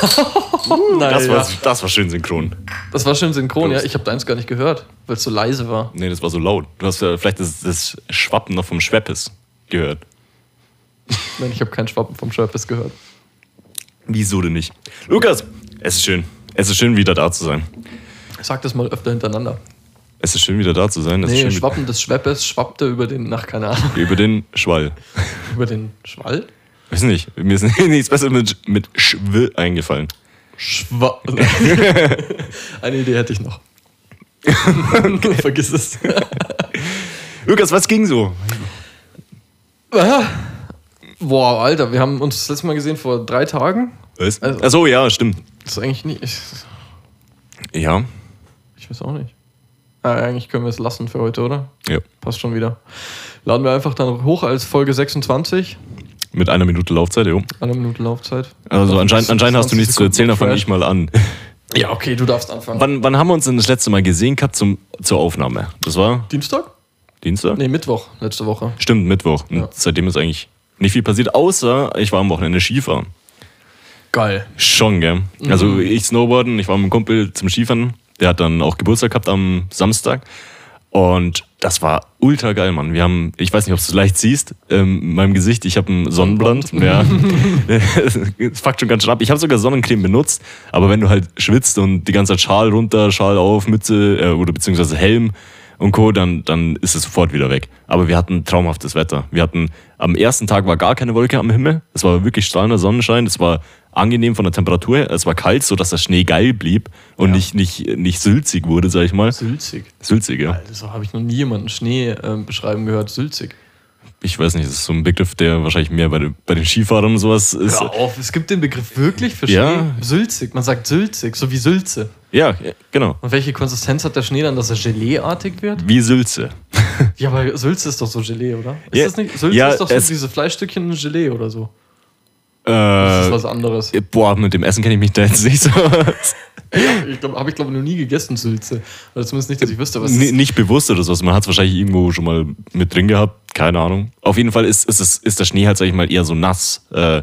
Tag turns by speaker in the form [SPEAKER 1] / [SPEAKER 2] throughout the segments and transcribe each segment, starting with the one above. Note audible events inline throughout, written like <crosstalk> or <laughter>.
[SPEAKER 1] Nein,
[SPEAKER 2] Das
[SPEAKER 1] ja.
[SPEAKER 2] war, das war schön synchron.
[SPEAKER 1] das war schön synchron, ja. Ich habe deins gar nicht gehört, weil es so leise war.
[SPEAKER 2] Nee, das war so laut. Du hast ja vielleicht das, das Schwappen noch vom Schweppes gehört. <laughs>
[SPEAKER 1] Nein, ich habe keinen Schwappen vom Schörpes gehört.
[SPEAKER 2] Wieso denn nicht? Lukas, es ist schön. Es ist schön, wieder da zu sein.
[SPEAKER 1] Sag das mal öfter hintereinander.
[SPEAKER 2] Es ist schön, wieder da zu sein. Es
[SPEAKER 1] Nee, Schwappen des Schweppes schwappte über den, nach keine Ahnung,
[SPEAKER 2] über den Schwall. <laughs>
[SPEAKER 1] über den Schwall?
[SPEAKER 2] Weiß nicht, mir ist <laughs> nichts besser mit, mit Schw eingefallen.
[SPEAKER 1] Schwa <laughs> Eine Idee hätte ich noch. <laughs> Vergiss es.
[SPEAKER 2] Lukas, was ging so?
[SPEAKER 1] Boah, Alter, wir haben uns das letzte Mal gesehen vor drei Tagen.
[SPEAKER 2] Was?
[SPEAKER 1] Also-
[SPEAKER 2] Achso, ja, stimmt.
[SPEAKER 1] Das ist eigentlich nicht. Ich,
[SPEAKER 2] Ja,
[SPEAKER 1] ich weiß auch nicht. Ah, eigentlich können wir es lassen für heute, oder?
[SPEAKER 2] ja.
[SPEAKER 1] Passt schon wieder. Laden wir einfach dann hoch als Folge 26.
[SPEAKER 2] Mit einer Minute Laufzeit, jo.
[SPEAKER 1] Eine Minute Laufzeit.
[SPEAKER 2] Also anscheinend, anscheinend hast du
[SPEAKER 1] 20
[SPEAKER 2] nichts zu erzählen, da
[SPEAKER 1] Sekunden
[SPEAKER 2] fange ich mal an.
[SPEAKER 1] Ja, okay, du darfst anfangen.
[SPEAKER 2] Wann, wann haben wir uns denn das letzte Mal gesehen gehabt zum, zur Aufnahme? Das war
[SPEAKER 1] Dienstag?
[SPEAKER 2] Dienstag?
[SPEAKER 1] Nee, Mittwoch, letzte Woche.
[SPEAKER 2] Stimmt, Mittwoch. Und
[SPEAKER 1] Ja.
[SPEAKER 2] seitdem ist eigentlich nicht viel passiert, außer ich war am Wochenende Skifahren.
[SPEAKER 1] Geil.
[SPEAKER 2] Schon, gell?
[SPEAKER 1] Mhm.
[SPEAKER 2] Also ich Snowboarden, ich war mit einem Kumpel zum Skifahren, der hat dann auch Geburtstag gehabt am Samstag. Und das war ultra geil, Mann. Wir haben, ich weiß nicht, ob du es leicht siehst, ähm, in meinem Gesicht, ich habe einen Sonnenbrand. Ja. <laughs> <laughs> Es fuckt schon ganz schön ab. Ich habe sogar Sonnencreme benutzt, aber wenn du halt schwitzt und die ganze Zeit Schal runter, Schal auf, Mütze äh, oder beziehungsweise Helm und Co., dann, dann ist es sofort wieder weg. Aber wir hatten traumhaftes Wetter. Wir hatten, am ersten Tag war gar keine Wolke am Himmel. Es war wirklich strahlender Sonnenschein. Es war angenehm von der Temperatur her. Es war kalt, sodass der Schnee geil blieb und
[SPEAKER 1] Ja.
[SPEAKER 2] nicht, nicht, nicht sülzig wurde, sag ich mal.
[SPEAKER 1] Sülzig.
[SPEAKER 2] Sülzig, ja.
[SPEAKER 1] Alter, so habe ich noch nie jemanden Schnee ähm, beschreiben gehört. Sülzig.
[SPEAKER 2] Ich weiß nicht, das ist so ein Begriff, der wahrscheinlich mehr bei, den- bei den Skifahrern und sowas ist.
[SPEAKER 1] Hör auf, es gibt den Begriff wirklich für Schnee.
[SPEAKER 2] Ja.
[SPEAKER 1] Sülzig. Man sagt sülzig, so wie Sülze.
[SPEAKER 2] Ja, genau.
[SPEAKER 1] Und welche Konsistenz hat der Schnee dann, dass er Geleeartig wird?
[SPEAKER 2] Wie Sülze. <laughs>
[SPEAKER 1] Ja, aber Sülze ist doch so Gelee, oder? Ist
[SPEAKER 2] Ja,
[SPEAKER 1] das nicht? Sülze
[SPEAKER 2] ja,
[SPEAKER 1] ist doch so
[SPEAKER 2] es-
[SPEAKER 1] diese Fleischstückchen in Gelee oder so. Das ist
[SPEAKER 2] Äh,
[SPEAKER 1] was anderes.
[SPEAKER 2] boah, mit dem Essen kenne ich mich da jetzt nicht so.
[SPEAKER 1] Ich glaube, habe ich glaube noch nie gegessen Sülze. Oder zumindest nicht, dass ich wüsste, was es
[SPEAKER 2] N
[SPEAKER 1] ist.
[SPEAKER 2] nicht bewusst oder sowas. Man hat es wahrscheinlich irgendwo schon mal mit drin gehabt. Keine Ahnung. Auf jeden Fall ist, ist, es, ist der Schnee halt, sag ich mal, eher so nass. Äh,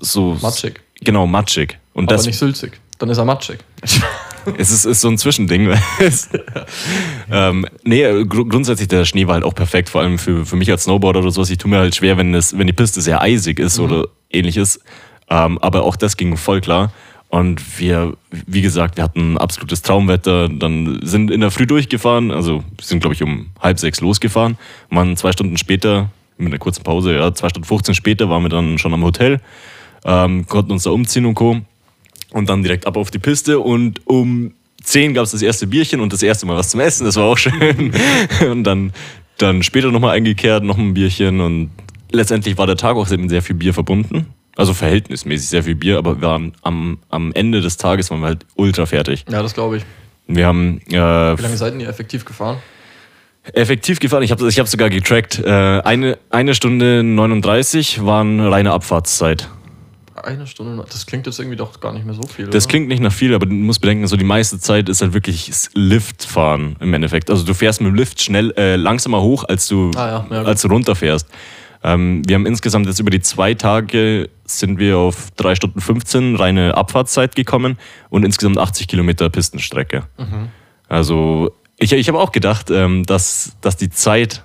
[SPEAKER 2] so
[SPEAKER 1] Matschig.
[SPEAKER 2] Genau, matschig. Und
[SPEAKER 1] Aber
[SPEAKER 2] das
[SPEAKER 1] nicht sülzig. Dann ist er matschig. <laughs>
[SPEAKER 2] es ist, ist so ein Zwischending. <laughs> ähm, nee, gru- grundsätzlich der Schnee war halt auch perfekt, vor allem für, für mich als Snowboarder oder sowas. Ich tue mir halt schwer, wenn, es, wenn die Piste sehr eisig ist oder ähnliches. Ähm, aber auch das ging voll klar. Und wir, wie gesagt, wir hatten absolutes Traumwetter, dann sind in der Früh durchgefahren, also sind, glaube ich, um halb sechs losgefahren, waren zwei Stunden später, mit einer kurzen Pause, ja, zwei Stunden 15 später waren wir dann schon am Hotel, ähm, konnten uns da umziehen und Co. Und dann direkt ab auf die Piste und um 10 gab es das erste Bierchen und das erste Mal was zum Essen, das war auch <laughs> schön. Und dann, dann später nochmal eingekehrt, noch ein Bierchen und letztendlich war der Tag auch mit sehr viel Bier verbunden. Also verhältnismäßig sehr viel Bier, aber wir waren am, am Ende des Tages waren wir halt ultra fertig.
[SPEAKER 1] Ja, das glaube ich.
[SPEAKER 2] Wir haben äh,
[SPEAKER 1] Wie lange seid ihr effektiv gefahren?
[SPEAKER 2] effektiv gefahren, ich habe ich hab sogar getrackt, äh, eine, eine Stunde 39 waren reine Abfahrtszeit.
[SPEAKER 1] Eine Stunde. Das klingt jetzt irgendwie doch gar nicht mehr so viel.
[SPEAKER 2] Das
[SPEAKER 1] oder?
[SPEAKER 2] klingt nicht nach viel, aber du musst bedenken, so die meiste Zeit ist halt wirklich das Liftfahren im Endeffekt. Also du fährst mit dem Lift schnell äh, langsamer hoch, als du,
[SPEAKER 1] Ah ja, ja,
[SPEAKER 2] als du runterfährst. Ähm, wir haben insgesamt jetzt über die zwei Tage sind wir auf 3 Stunden 15 reine Abfahrtszeit gekommen und insgesamt 80 Kilometer Pistenstrecke.
[SPEAKER 1] Mhm.
[SPEAKER 2] Also ich, ich habe auch gedacht, ähm, dass, dass die Zeit,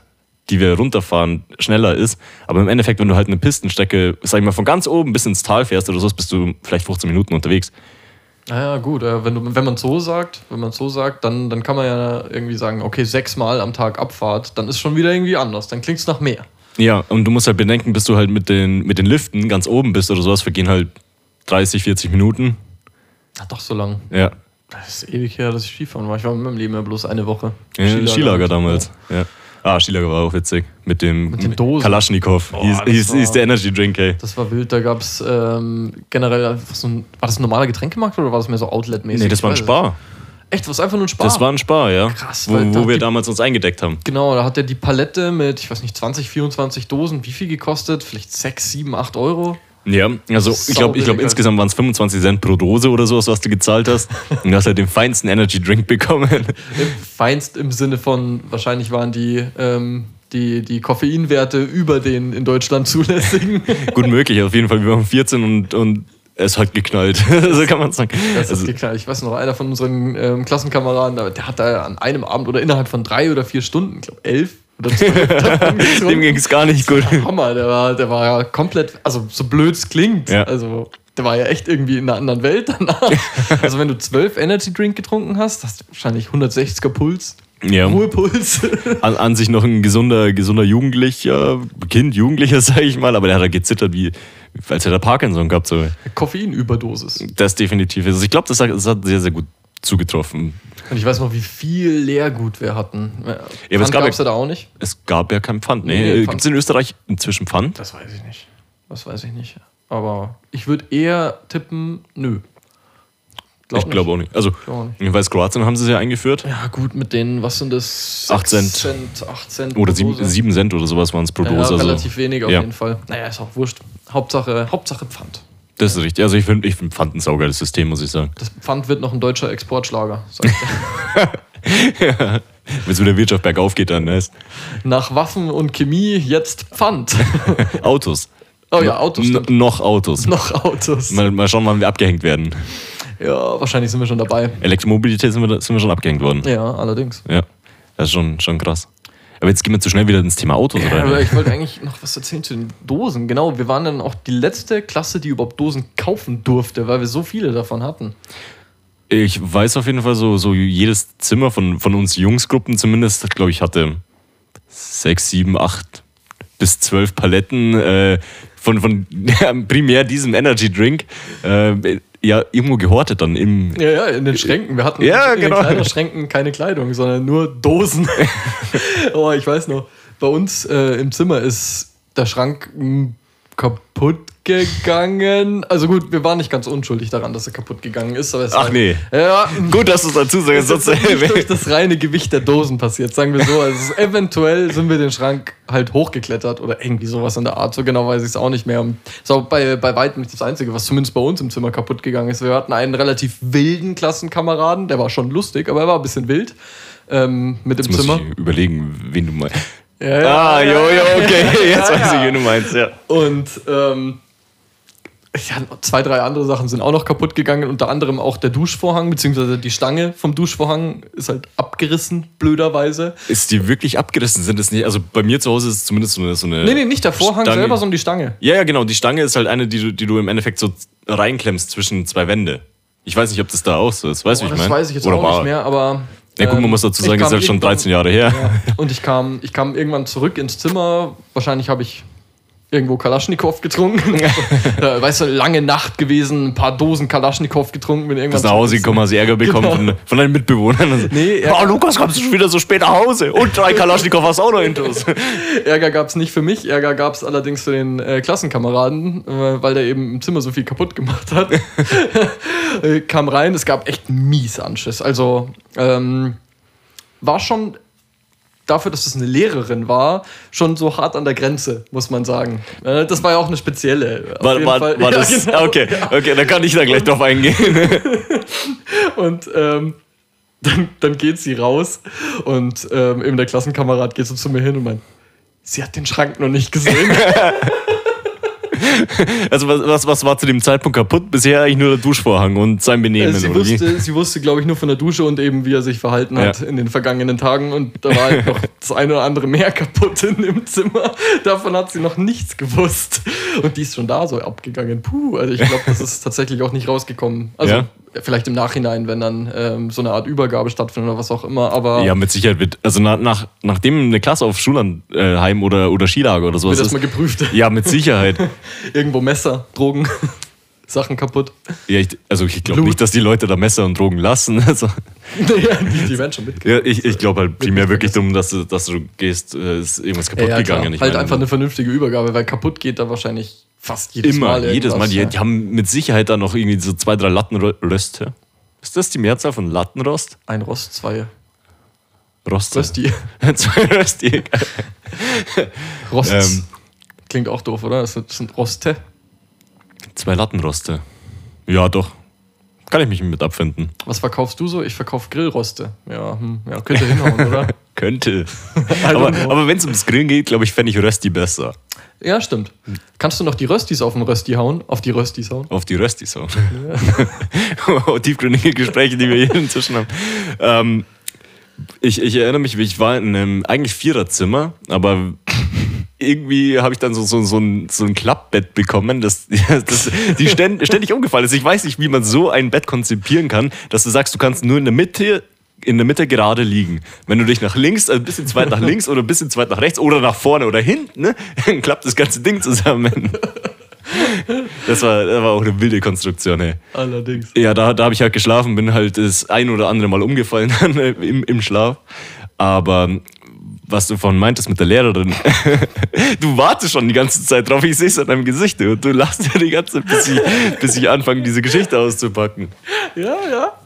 [SPEAKER 2] die wir runterfahren, schneller ist. Aber im Endeffekt, wenn du halt eine Pistenstrecke, sag ich mal, von ganz oben bis ins Tal fährst oder so, bist du vielleicht 15 Minuten unterwegs.
[SPEAKER 1] Naja, gut. Äh, wenn, du, wenn man so sagt, wenn man so sagt, dann, dann kann man ja irgendwie sagen, okay, sechsmal am Tag Abfahrt, dann ist schon wieder irgendwie anders. Dann klingt es nach mehr.
[SPEAKER 2] Ja, und du musst halt bedenken, bis du halt mit den, mit den Liften ganz oben bist oder sowas, vergehen halt 30, 40 Minuten.
[SPEAKER 1] Ach, doch so lang.
[SPEAKER 2] Ja,
[SPEAKER 1] Das ist ewig her, dass ich Skifahren war. Ich war in meinem Leben ja bloß eine Woche.
[SPEAKER 2] Skilager, Skilager, Skilager damals. Ja. Ah, Skilager war auch witzig. Mit dem
[SPEAKER 1] Mit den Dosen.
[SPEAKER 2] Kalaschnikow. Hieß,
[SPEAKER 1] das
[SPEAKER 2] hieß,
[SPEAKER 1] war-
[SPEAKER 2] hieß der Energy Drink, ey.
[SPEAKER 1] Das war wild. Da gab es ähm, generell einfach so ein. War das ein normaler Getränkemarkt oder war das mehr so Outlet-mäßig?
[SPEAKER 2] Nee, das war ein Spar.
[SPEAKER 1] nicht. Echt, was einfach nur ein Spar?
[SPEAKER 2] Das war ein Spar, ja.
[SPEAKER 1] Krass,
[SPEAKER 2] Wo, wo wir
[SPEAKER 1] die-
[SPEAKER 2] damals uns eingedeckt haben.
[SPEAKER 1] Genau, da hat er die Palette mit, ich weiß nicht, 20, 24 Dosen. Wie viel gekostet? Vielleicht 6, 7, 8 Euro?
[SPEAKER 2] Ja, also ich glaube, ich glaub, insgesamt waren es 25 Cent pro Dose oder sowas, was du gezahlt hast. <laughs> Und du hast halt den feinsten Energy Drink bekommen.
[SPEAKER 1] Feinst im Sinne von, wahrscheinlich waren die, ähm, die, die Koffeinwerte über den in Deutschland zulässigen. <laughs>
[SPEAKER 2] Gut möglich, auf jeden Fall. Wir waren 14 und, und es hat geknallt. <laughs> so kann man sagen.
[SPEAKER 1] Das
[SPEAKER 2] Also,
[SPEAKER 1] ist geknallt. Ich weiß noch, einer von unseren ähm, Klassenkameraden, der hat da an einem Abend oder innerhalb von drei oder vier Stunden, ich glaube elf oder zwölf, <laughs>
[SPEAKER 2] dem ging es gar nicht gut.
[SPEAKER 1] Hammer, der war, der war ja komplett, also so blöd es klingt,
[SPEAKER 2] Ja.
[SPEAKER 1] also der war ja echt irgendwie in einer anderen Welt danach. <laughs> also wenn du zwölf Energy Drink getrunken hast, hast du wahrscheinlich 160er Puls,
[SPEAKER 2] Ja.
[SPEAKER 1] Ruhepuls. <laughs>
[SPEAKER 2] An, an sich noch ein gesunder, gesunder Jugendlicher, Kind, Jugendlicher, <laughs> sage ich mal, aber der hat da gezittert, wie, als hätte er Parkinson gehabt. So.
[SPEAKER 1] Koffeinüberdosis.
[SPEAKER 2] Das definitiv. Also ich glaube, das, hat- das hat sehr, sehr gut zugetroffen.
[SPEAKER 1] Und ich weiß noch, wie viel Leergut wir hatten. Ja,
[SPEAKER 2] aber es
[SPEAKER 1] Pfand
[SPEAKER 2] gab ja-
[SPEAKER 1] ja da auch nicht.
[SPEAKER 2] Es gab ja kein Pfand.
[SPEAKER 1] Nee,
[SPEAKER 2] Nee,
[SPEAKER 1] Pfand.
[SPEAKER 2] Gibt es in Österreich inzwischen Pfand?
[SPEAKER 1] Das weiß ich nicht. Das weiß ich nicht. Aber ich würde eher tippen, nö. Glaub
[SPEAKER 2] ich glaube auch nicht. Also,
[SPEAKER 1] Glaub auch nicht.
[SPEAKER 2] ich weiß, Kroatien haben sie es ja eingeführt.
[SPEAKER 1] Ja, gut, mit den, was sind das?
[SPEAKER 2] Acht
[SPEAKER 1] Sechs
[SPEAKER 2] Cent.
[SPEAKER 1] acht Cent
[SPEAKER 2] Oder
[SPEAKER 1] pro
[SPEAKER 2] sieben,
[SPEAKER 1] Dose.
[SPEAKER 2] sieben Cent oder sowas waren es pro
[SPEAKER 1] Ja,
[SPEAKER 2] Dose. also,
[SPEAKER 1] relativ wenig auf
[SPEAKER 2] ja.
[SPEAKER 1] jeden Fall. Naja, ist auch wurscht. Hauptsache, Hauptsache Pfand.
[SPEAKER 2] Das ist richtig. Also ich finde ich find Pfand ein saugeiles System, muss ich sagen.
[SPEAKER 1] Das Pfand wird noch ein deutscher Exportschlager. Sag ich dir. <laughs>
[SPEAKER 2] Wenn es mit der Wirtschaft bergauf geht, dann ne?
[SPEAKER 1] Nach Waffen und Chemie jetzt Pfand. <laughs>
[SPEAKER 2] Autos.
[SPEAKER 1] Oh ja, Autos.
[SPEAKER 2] N
[SPEAKER 1] Stimmt.
[SPEAKER 2] noch Autos.
[SPEAKER 1] Noch Autos.
[SPEAKER 2] Mal, mal schauen, wann wir abgehängt werden.
[SPEAKER 1] Ja, wahrscheinlich sind wir schon dabei.
[SPEAKER 2] Elektromobilität sind wir, sind wir schon abgehängt worden.
[SPEAKER 1] Ja, allerdings.
[SPEAKER 2] Ja. Das ist schon, schon krass. Aber jetzt gehen wir zu schnell wieder ins Thema Autos,
[SPEAKER 1] Ja,
[SPEAKER 2] oder?
[SPEAKER 1] aber ich wollte eigentlich noch was erzählen zu den Dosen. Genau, wir waren dann auch die letzte Klasse, die überhaupt Dosen kaufen durfte, weil wir so viele davon hatten.
[SPEAKER 2] Ich weiß auf jeden Fall, so, so jedes Zimmer von, von uns Jungsgruppen zumindest, glaube ich, hatte sechs, sieben, acht bis zwölf Paletten äh, von, von <laughs> primär diesem Energy Drink. Äh, ja, irgendwo gehortet dann im.
[SPEAKER 1] Ja, ja, in den Schränken. Wir hatten
[SPEAKER 2] Ja,
[SPEAKER 1] in
[SPEAKER 2] genau.
[SPEAKER 1] den Kleiderschränken keine Kleidung, sondern nur Dosen. <laughs> <laughs> oh, ich weiß noch, bei uns äh, im Zimmer ist der Schrank kaputt gegangen. Also gut, wir waren nicht ganz unschuldig daran, dass er kaputt gegangen ist.
[SPEAKER 2] Ach
[SPEAKER 1] war-
[SPEAKER 2] nee.
[SPEAKER 1] Ja,
[SPEAKER 2] Gut, dass du es dazu sagst, sonst
[SPEAKER 1] ist nicht durch das reine Gewicht der Dosen passiert, sagen wir so. Also eventuell sind wir den Schrank halt hochgeklettert oder irgendwie sowas in der Art. So genau weiß ich es auch nicht mehr. Ist auch bei, bei weitem nicht das Einzige, was zumindest bei uns im Zimmer kaputt gegangen ist. Wir hatten einen relativ wilden Klassenkameraden, der war schon lustig, aber er war ein bisschen wild ähm, mit
[SPEAKER 2] Jetzt
[SPEAKER 1] im
[SPEAKER 2] muss
[SPEAKER 1] Zimmer.
[SPEAKER 2] ich überlegen, wen du meinst.
[SPEAKER 1] Ja, ja,
[SPEAKER 2] Ah,
[SPEAKER 1] ja,
[SPEAKER 2] jo, jo, okay.
[SPEAKER 1] ja, <laughs>
[SPEAKER 2] Jetzt weiß
[SPEAKER 1] ja.
[SPEAKER 2] ich, wen du meinst, ja.
[SPEAKER 1] Und ähm, ja, zwei, drei andere Sachen sind auch noch kaputt gegangen. Unter anderem auch der Duschvorhang, beziehungsweise die Stange vom Duschvorhang ist halt abgerissen, blöderweise.
[SPEAKER 2] Ist die wirklich abgerissen? Sind es nicht? Also bei mir zu Hause ist es zumindest so eine. So eine
[SPEAKER 1] Nee, nee, nicht der Vorhang
[SPEAKER 2] Stange.
[SPEAKER 1] selber, sondern die Stange.
[SPEAKER 2] Ja, ja, genau. Die Stange ist halt eine, die du, die du im Endeffekt so reinklemmst zwischen zwei Wände. Ich weiß nicht, ob das da auch so ist. Weißt du, wie ich
[SPEAKER 1] Oh, das
[SPEAKER 2] meine?
[SPEAKER 1] weiß ich jetzt
[SPEAKER 2] Oder
[SPEAKER 1] auch
[SPEAKER 2] war-
[SPEAKER 1] nicht mehr, aber.
[SPEAKER 2] Ja, gut, man
[SPEAKER 1] ähm,
[SPEAKER 2] muss dazu sagen, ist halt schon
[SPEAKER 1] irgendwann-
[SPEAKER 2] 13 Jahre her.
[SPEAKER 1] Ja, und ich kam, ich kam irgendwann zurück ins Zimmer. Wahrscheinlich habe ich irgendwo Kalaschnikow getrunken. ja, <laughs> <laughs> weißt du, lange Nacht gewesen, ein paar Dosen Kalaschnikow getrunken. Bin irgendwann
[SPEAKER 2] Bist nach Hause gekommen, hast Ärger bekommen
[SPEAKER 1] Genau.
[SPEAKER 2] von, von deinen Mitbewohnern. <laughs>
[SPEAKER 1] Nee,
[SPEAKER 2] oh,
[SPEAKER 1] Ärger-
[SPEAKER 2] Lukas, kommst du schon wieder so spät nach Hause? Und drei Kalaschnikow hast auch noch intus.
[SPEAKER 1] Ärger gab es nicht für mich, Ärger gab es allerdings für den äh, Klassenkameraden, äh, weil der eben im Zimmer so viel kaputt gemacht hat. äh, kam rein, es gab echt mies Anschiss. Also ähm, war schon dafür, dass es eine Lehrerin war, schon so hart an der Grenze, muss man sagen. Äh, das war ja auch eine spezielle.
[SPEAKER 2] War, war, war <laughs>
[SPEAKER 1] Ja,
[SPEAKER 2] das?
[SPEAKER 1] genau.
[SPEAKER 2] Okay, okay, da kann ich da gleich drauf eingehen. <laughs>
[SPEAKER 1] Und ähm, dann, dann geht sie raus und ähm, eben der Klassenkamerad geht so zu mir hin und meint, sie hat den Schrank noch nicht gesehen. <laughs> <laughs>
[SPEAKER 2] Also was, was, was war zu dem Zeitpunkt kaputt? Bisher eigentlich nur der Duschvorhang und sein Benehmen,
[SPEAKER 1] Äh, sie,
[SPEAKER 2] oder wie?
[SPEAKER 1] wusste, sie wusste, glaube ich, nur von der Dusche und eben, wie er sich verhalten hat
[SPEAKER 2] Ja.
[SPEAKER 1] in den vergangenen Tagen. Und da war halt noch <laughs> das eine oder andere mehr kaputt in dem Zimmer. Davon hat sie noch nichts gewusst. Und die ist schon da so abgegangen. Puh, also ich glaube, das ist tatsächlich auch nicht rausgekommen. Also
[SPEAKER 2] Ja.
[SPEAKER 1] Vielleicht im Nachhinein, wenn dann ähm, so eine Art Übergabe stattfindet oder was auch immer. Aber
[SPEAKER 2] Ja, mit Sicherheit wird, also nach, nach, nachdem eine Klasse auf Schulheim oder, oder Skilager oder sowas
[SPEAKER 1] wird erstmal geprüft.
[SPEAKER 2] Ja, mit Sicherheit. <laughs>
[SPEAKER 1] Irgendwo Messer, Drogen, Sachen kaputt.
[SPEAKER 2] Ja, ich, also ich glaube nicht, dass die Leute da Messer und Drogen lassen. <laughs> Also, <laughs>
[SPEAKER 1] Naja, die, die werden schon mitgekriegt.
[SPEAKER 2] ja, ich ich glaube halt primär wirklich dumm, dass du, dass du gehst, äh, ist irgendwas kaputt
[SPEAKER 1] Ja, ja,
[SPEAKER 2] gegangen. Ich
[SPEAKER 1] halt
[SPEAKER 2] meine,
[SPEAKER 1] einfach eine vernünftige Übergabe, weil kaputt geht da wahrscheinlich fast jedes
[SPEAKER 2] Immer,
[SPEAKER 1] Mal.
[SPEAKER 2] jedes Mal. Die,
[SPEAKER 1] ja.
[SPEAKER 2] die haben mit Sicherheit da noch irgendwie so zwei, drei Lattenröste. Ist das die Mehrzahl von Lattenrost?
[SPEAKER 1] Ein Rost, zwei
[SPEAKER 2] Roste.
[SPEAKER 1] Rösti. <laughs>
[SPEAKER 2] zwei Rösti.
[SPEAKER 1] Rost.
[SPEAKER 2] Ähm.
[SPEAKER 1] Klingt auch doof, oder? Das sind Roste.
[SPEAKER 2] Zwei Lattenroste. Ja, doch. Kann ich mich mit abfinden.
[SPEAKER 1] Was verkaufst du so? Ich verkaufe Grillroste. Ja, hm, ja könnte hinhauen, oder? <laughs>
[SPEAKER 2] Könnte. <laughs> Aber aber wenn es ums Grillen geht, glaube ich, fände ich Rösti besser.
[SPEAKER 1] Ja, stimmt. Kannst du noch die Röstis auf den Rösti hauen? Auf die Röstis hauen?
[SPEAKER 2] Auf die Röstis hauen. <laughs> Tiefgründige Gespräche, die wir hier inzwischen haben. Ähm, ich, ich erinnere mich, wie ich war in einem eigentlich Viererzimmer, aber irgendwie habe ich dann so, so, so, ein, so ein Klappbett bekommen, das, <laughs> das die ständ, <laughs> ständig umgefallen ist. Ich weiß nicht, wie man so ein Bett konzipieren kann, dass du sagst, du kannst nur in der Mitte in der Mitte gerade liegen. Wenn du dich nach links, also ein bisschen zu weit nach <laughs> links oder ein bisschen zu weit nach rechts oder nach vorne oder hinten, ne, dann klappt das ganze Ding zusammen. Das war, das war auch eine wilde Konstruktion, ey.
[SPEAKER 1] Allerdings.
[SPEAKER 2] Ja, da, da habe ich halt geschlafen, bin halt das ein oder andere Mal umgefallen im, im Schlaf. Aber was du vorhin meintest mit der Lehrerin, <laughs> du wartest schon die ganze Zeit drauf, ich sehe es an deinem Gesicht und du lachst ja die ganze Zeit, bis ich, bis ich anfange, diese Geschichte auszupacken.
[SPEAKER 1] Ja,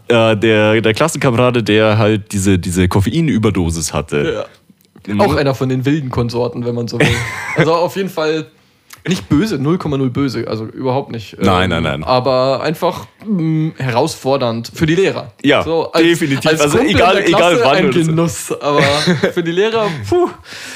[SPEAKER 1] ja.
[SPEAKER 2] Äh, der, der Klassenkamerade, der halt diese, diese Koffeinüberdosis hatte.
[SPEAKER 1] ja. Auch einer von den wilden Konsorten, wenn man so will. Also auf jeden Fall nicht böse, 0,0 böse, also überhaupt nicht. Ähm,
[SPEAKER 2] Nein, nein, nein.
[SPEAKER 1] Aber einfach mh, herausfordernd für die Lehrer.
[SPEAKER 2] Ja, definitiv.
[SPEAKER 1] Als
[SPEAKER 2] Also
[SPEAKER 1] Kumpel
[SPEAKER 2] egal- egal wann
[SPEAKER 1] ein
[SPEAKER 2] so.
[SPEAKER 1] Genuss, aber für die Lehrer, puh.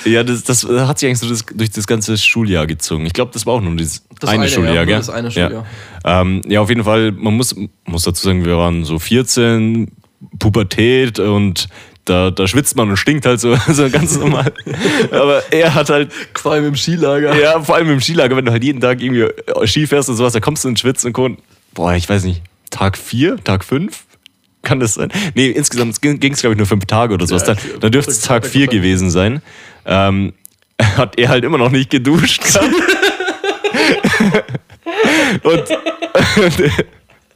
[SPEAKER 2] Ja, das, das hat sich eigentlich so das, durch das ganze Schuljahr gezogen. Ich glaube, das war auch nur dieses
[SPEAKER 1] Das
[SPEAKER 2] eine,
[SPEAKER 1] eine,
[SPEAKER 2] Schuljahr,
[SPEAKER 1] ja,
[SPEAKER 2] gell?
[SPEAKER 1] das eine Schuljahr.
[SPEAKER 2] Ja. Ähm, ja, auf jeden Fall, man muss, muss dazu sagen, wir waren so 14, Pubertät und da, da schwitzt man und stinkt halt so, <laughs> so ganz normal. Aber er hat halt,
[SPEAKER 1] Vor allem im Skilager.
[SPEAKER 2] ja, vor allem im Skilager, wenn du halt jeden Tag irgendwie Ski fährst und sowas, da kommst du ins Schwitzen und Co. Boah, ich weiß nicht, Tag 4, Tag 5? Kann das sein? Nee, insgesamt ging es, glaube ich, nur fünf Tage oder sowas.
[SPEAKER 1] Ja,
[SPEAKER 2] dann, dann dürfte es Tag 4 gewesen sein. Ähm, <laughs> hat er halt immer noch nicht geduscht gehabt. <laughs> und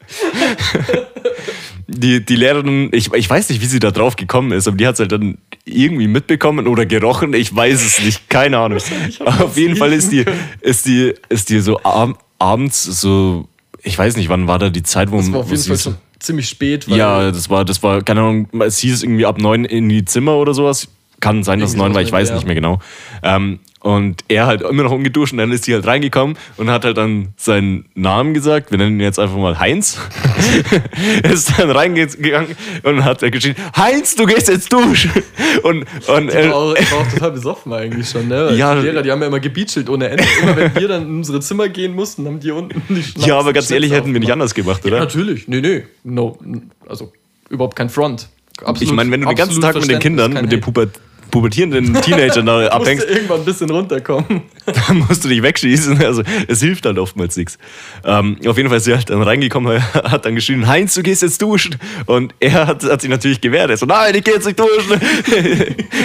[SPEAKER 2] <laughs> die, die Lehrerin, ich, ich weiß nicht, wie sie da drauf gekommen ist, aber die hat es halt dann irgendwie mitbekommen oder gerochen, ich weiß es nicht, keine Ahnung. <laughs> Auf jeden Fall ist die, ist die, ist die so ab, abends so, ich weiß nicht, wann war da die Zeit, wo
[SPEAKER 1] Das war auf jeden Fall
[SPEAKER 2] so-
[SPEAKER 1] schon ziemlich spät. weil-
[SPEAKER 2] ja, das war, das war, keine Ahnung, es hieß irgendwie ab neun in die Zimmer oder sowas. Kann sein, dass es neun war, ich weiß
[SPEAKER 1] mit,
[SPEAKER 2] nicht
[SPEAKER 1] ja.
[SPEAKER 2] mehr genau. Ähm, und er halt immer noch ungeduscht und dann ist sie halt reingekommen und hat halt dann seinen Namen gesagt. Wir nennen ihn jetzt einfach mal Heinz. <laughs> er ist dann reingegangen und hat geschrien, Heinz, du gehst jetzt duschen. Und, und
[SPEAKER 1] war,
[SPEAKER 2] er,
[SPEAKER 1] auch, ich war auch total besoffen eigentlich schon, ne?
[SPEAKER 2] Ja.
[SPEAKER 1] die Lehrer, die haben ja immer gebietschelt ohne Ende. Immer wenn wir dann in unsere Zimmer gehen mussten, haben die unten die Schnaps
[SPEAKER 2] ja, aber ganz ehrlich, hätten wir nicht anders gemacht,
[SPEAKER 1] Ja,
[SPEAKER 2] oder?
[SPEAKER 1] natürlich. Nee, nee. No. Also überhaupt kein Front. Absolut,
[SPEAKER 2] ich meine, wenn du den ganzen Tag mit den Kindern, mit den
[SPEAKER 1] Hate.
[SPEAKER 2] Puber pubertierenden Teenagern da <laughs> abhängst,
[SPEAKER 1] irgendwann ein bisschen runterkommen. <laughs>
[SPEAKER 2] dann musst du dich wegschießen. Also es hilft halt oftmals nichts. Ähm, auf jeden Fall ist sie halt dann reingekommen, <laughs> hat dann geschrien, Heinz, du gehst jetzt duschen. Und er hat, hat sich natürlich gewehrt. Er so, nein, ich gehe jetzt nicht duschen.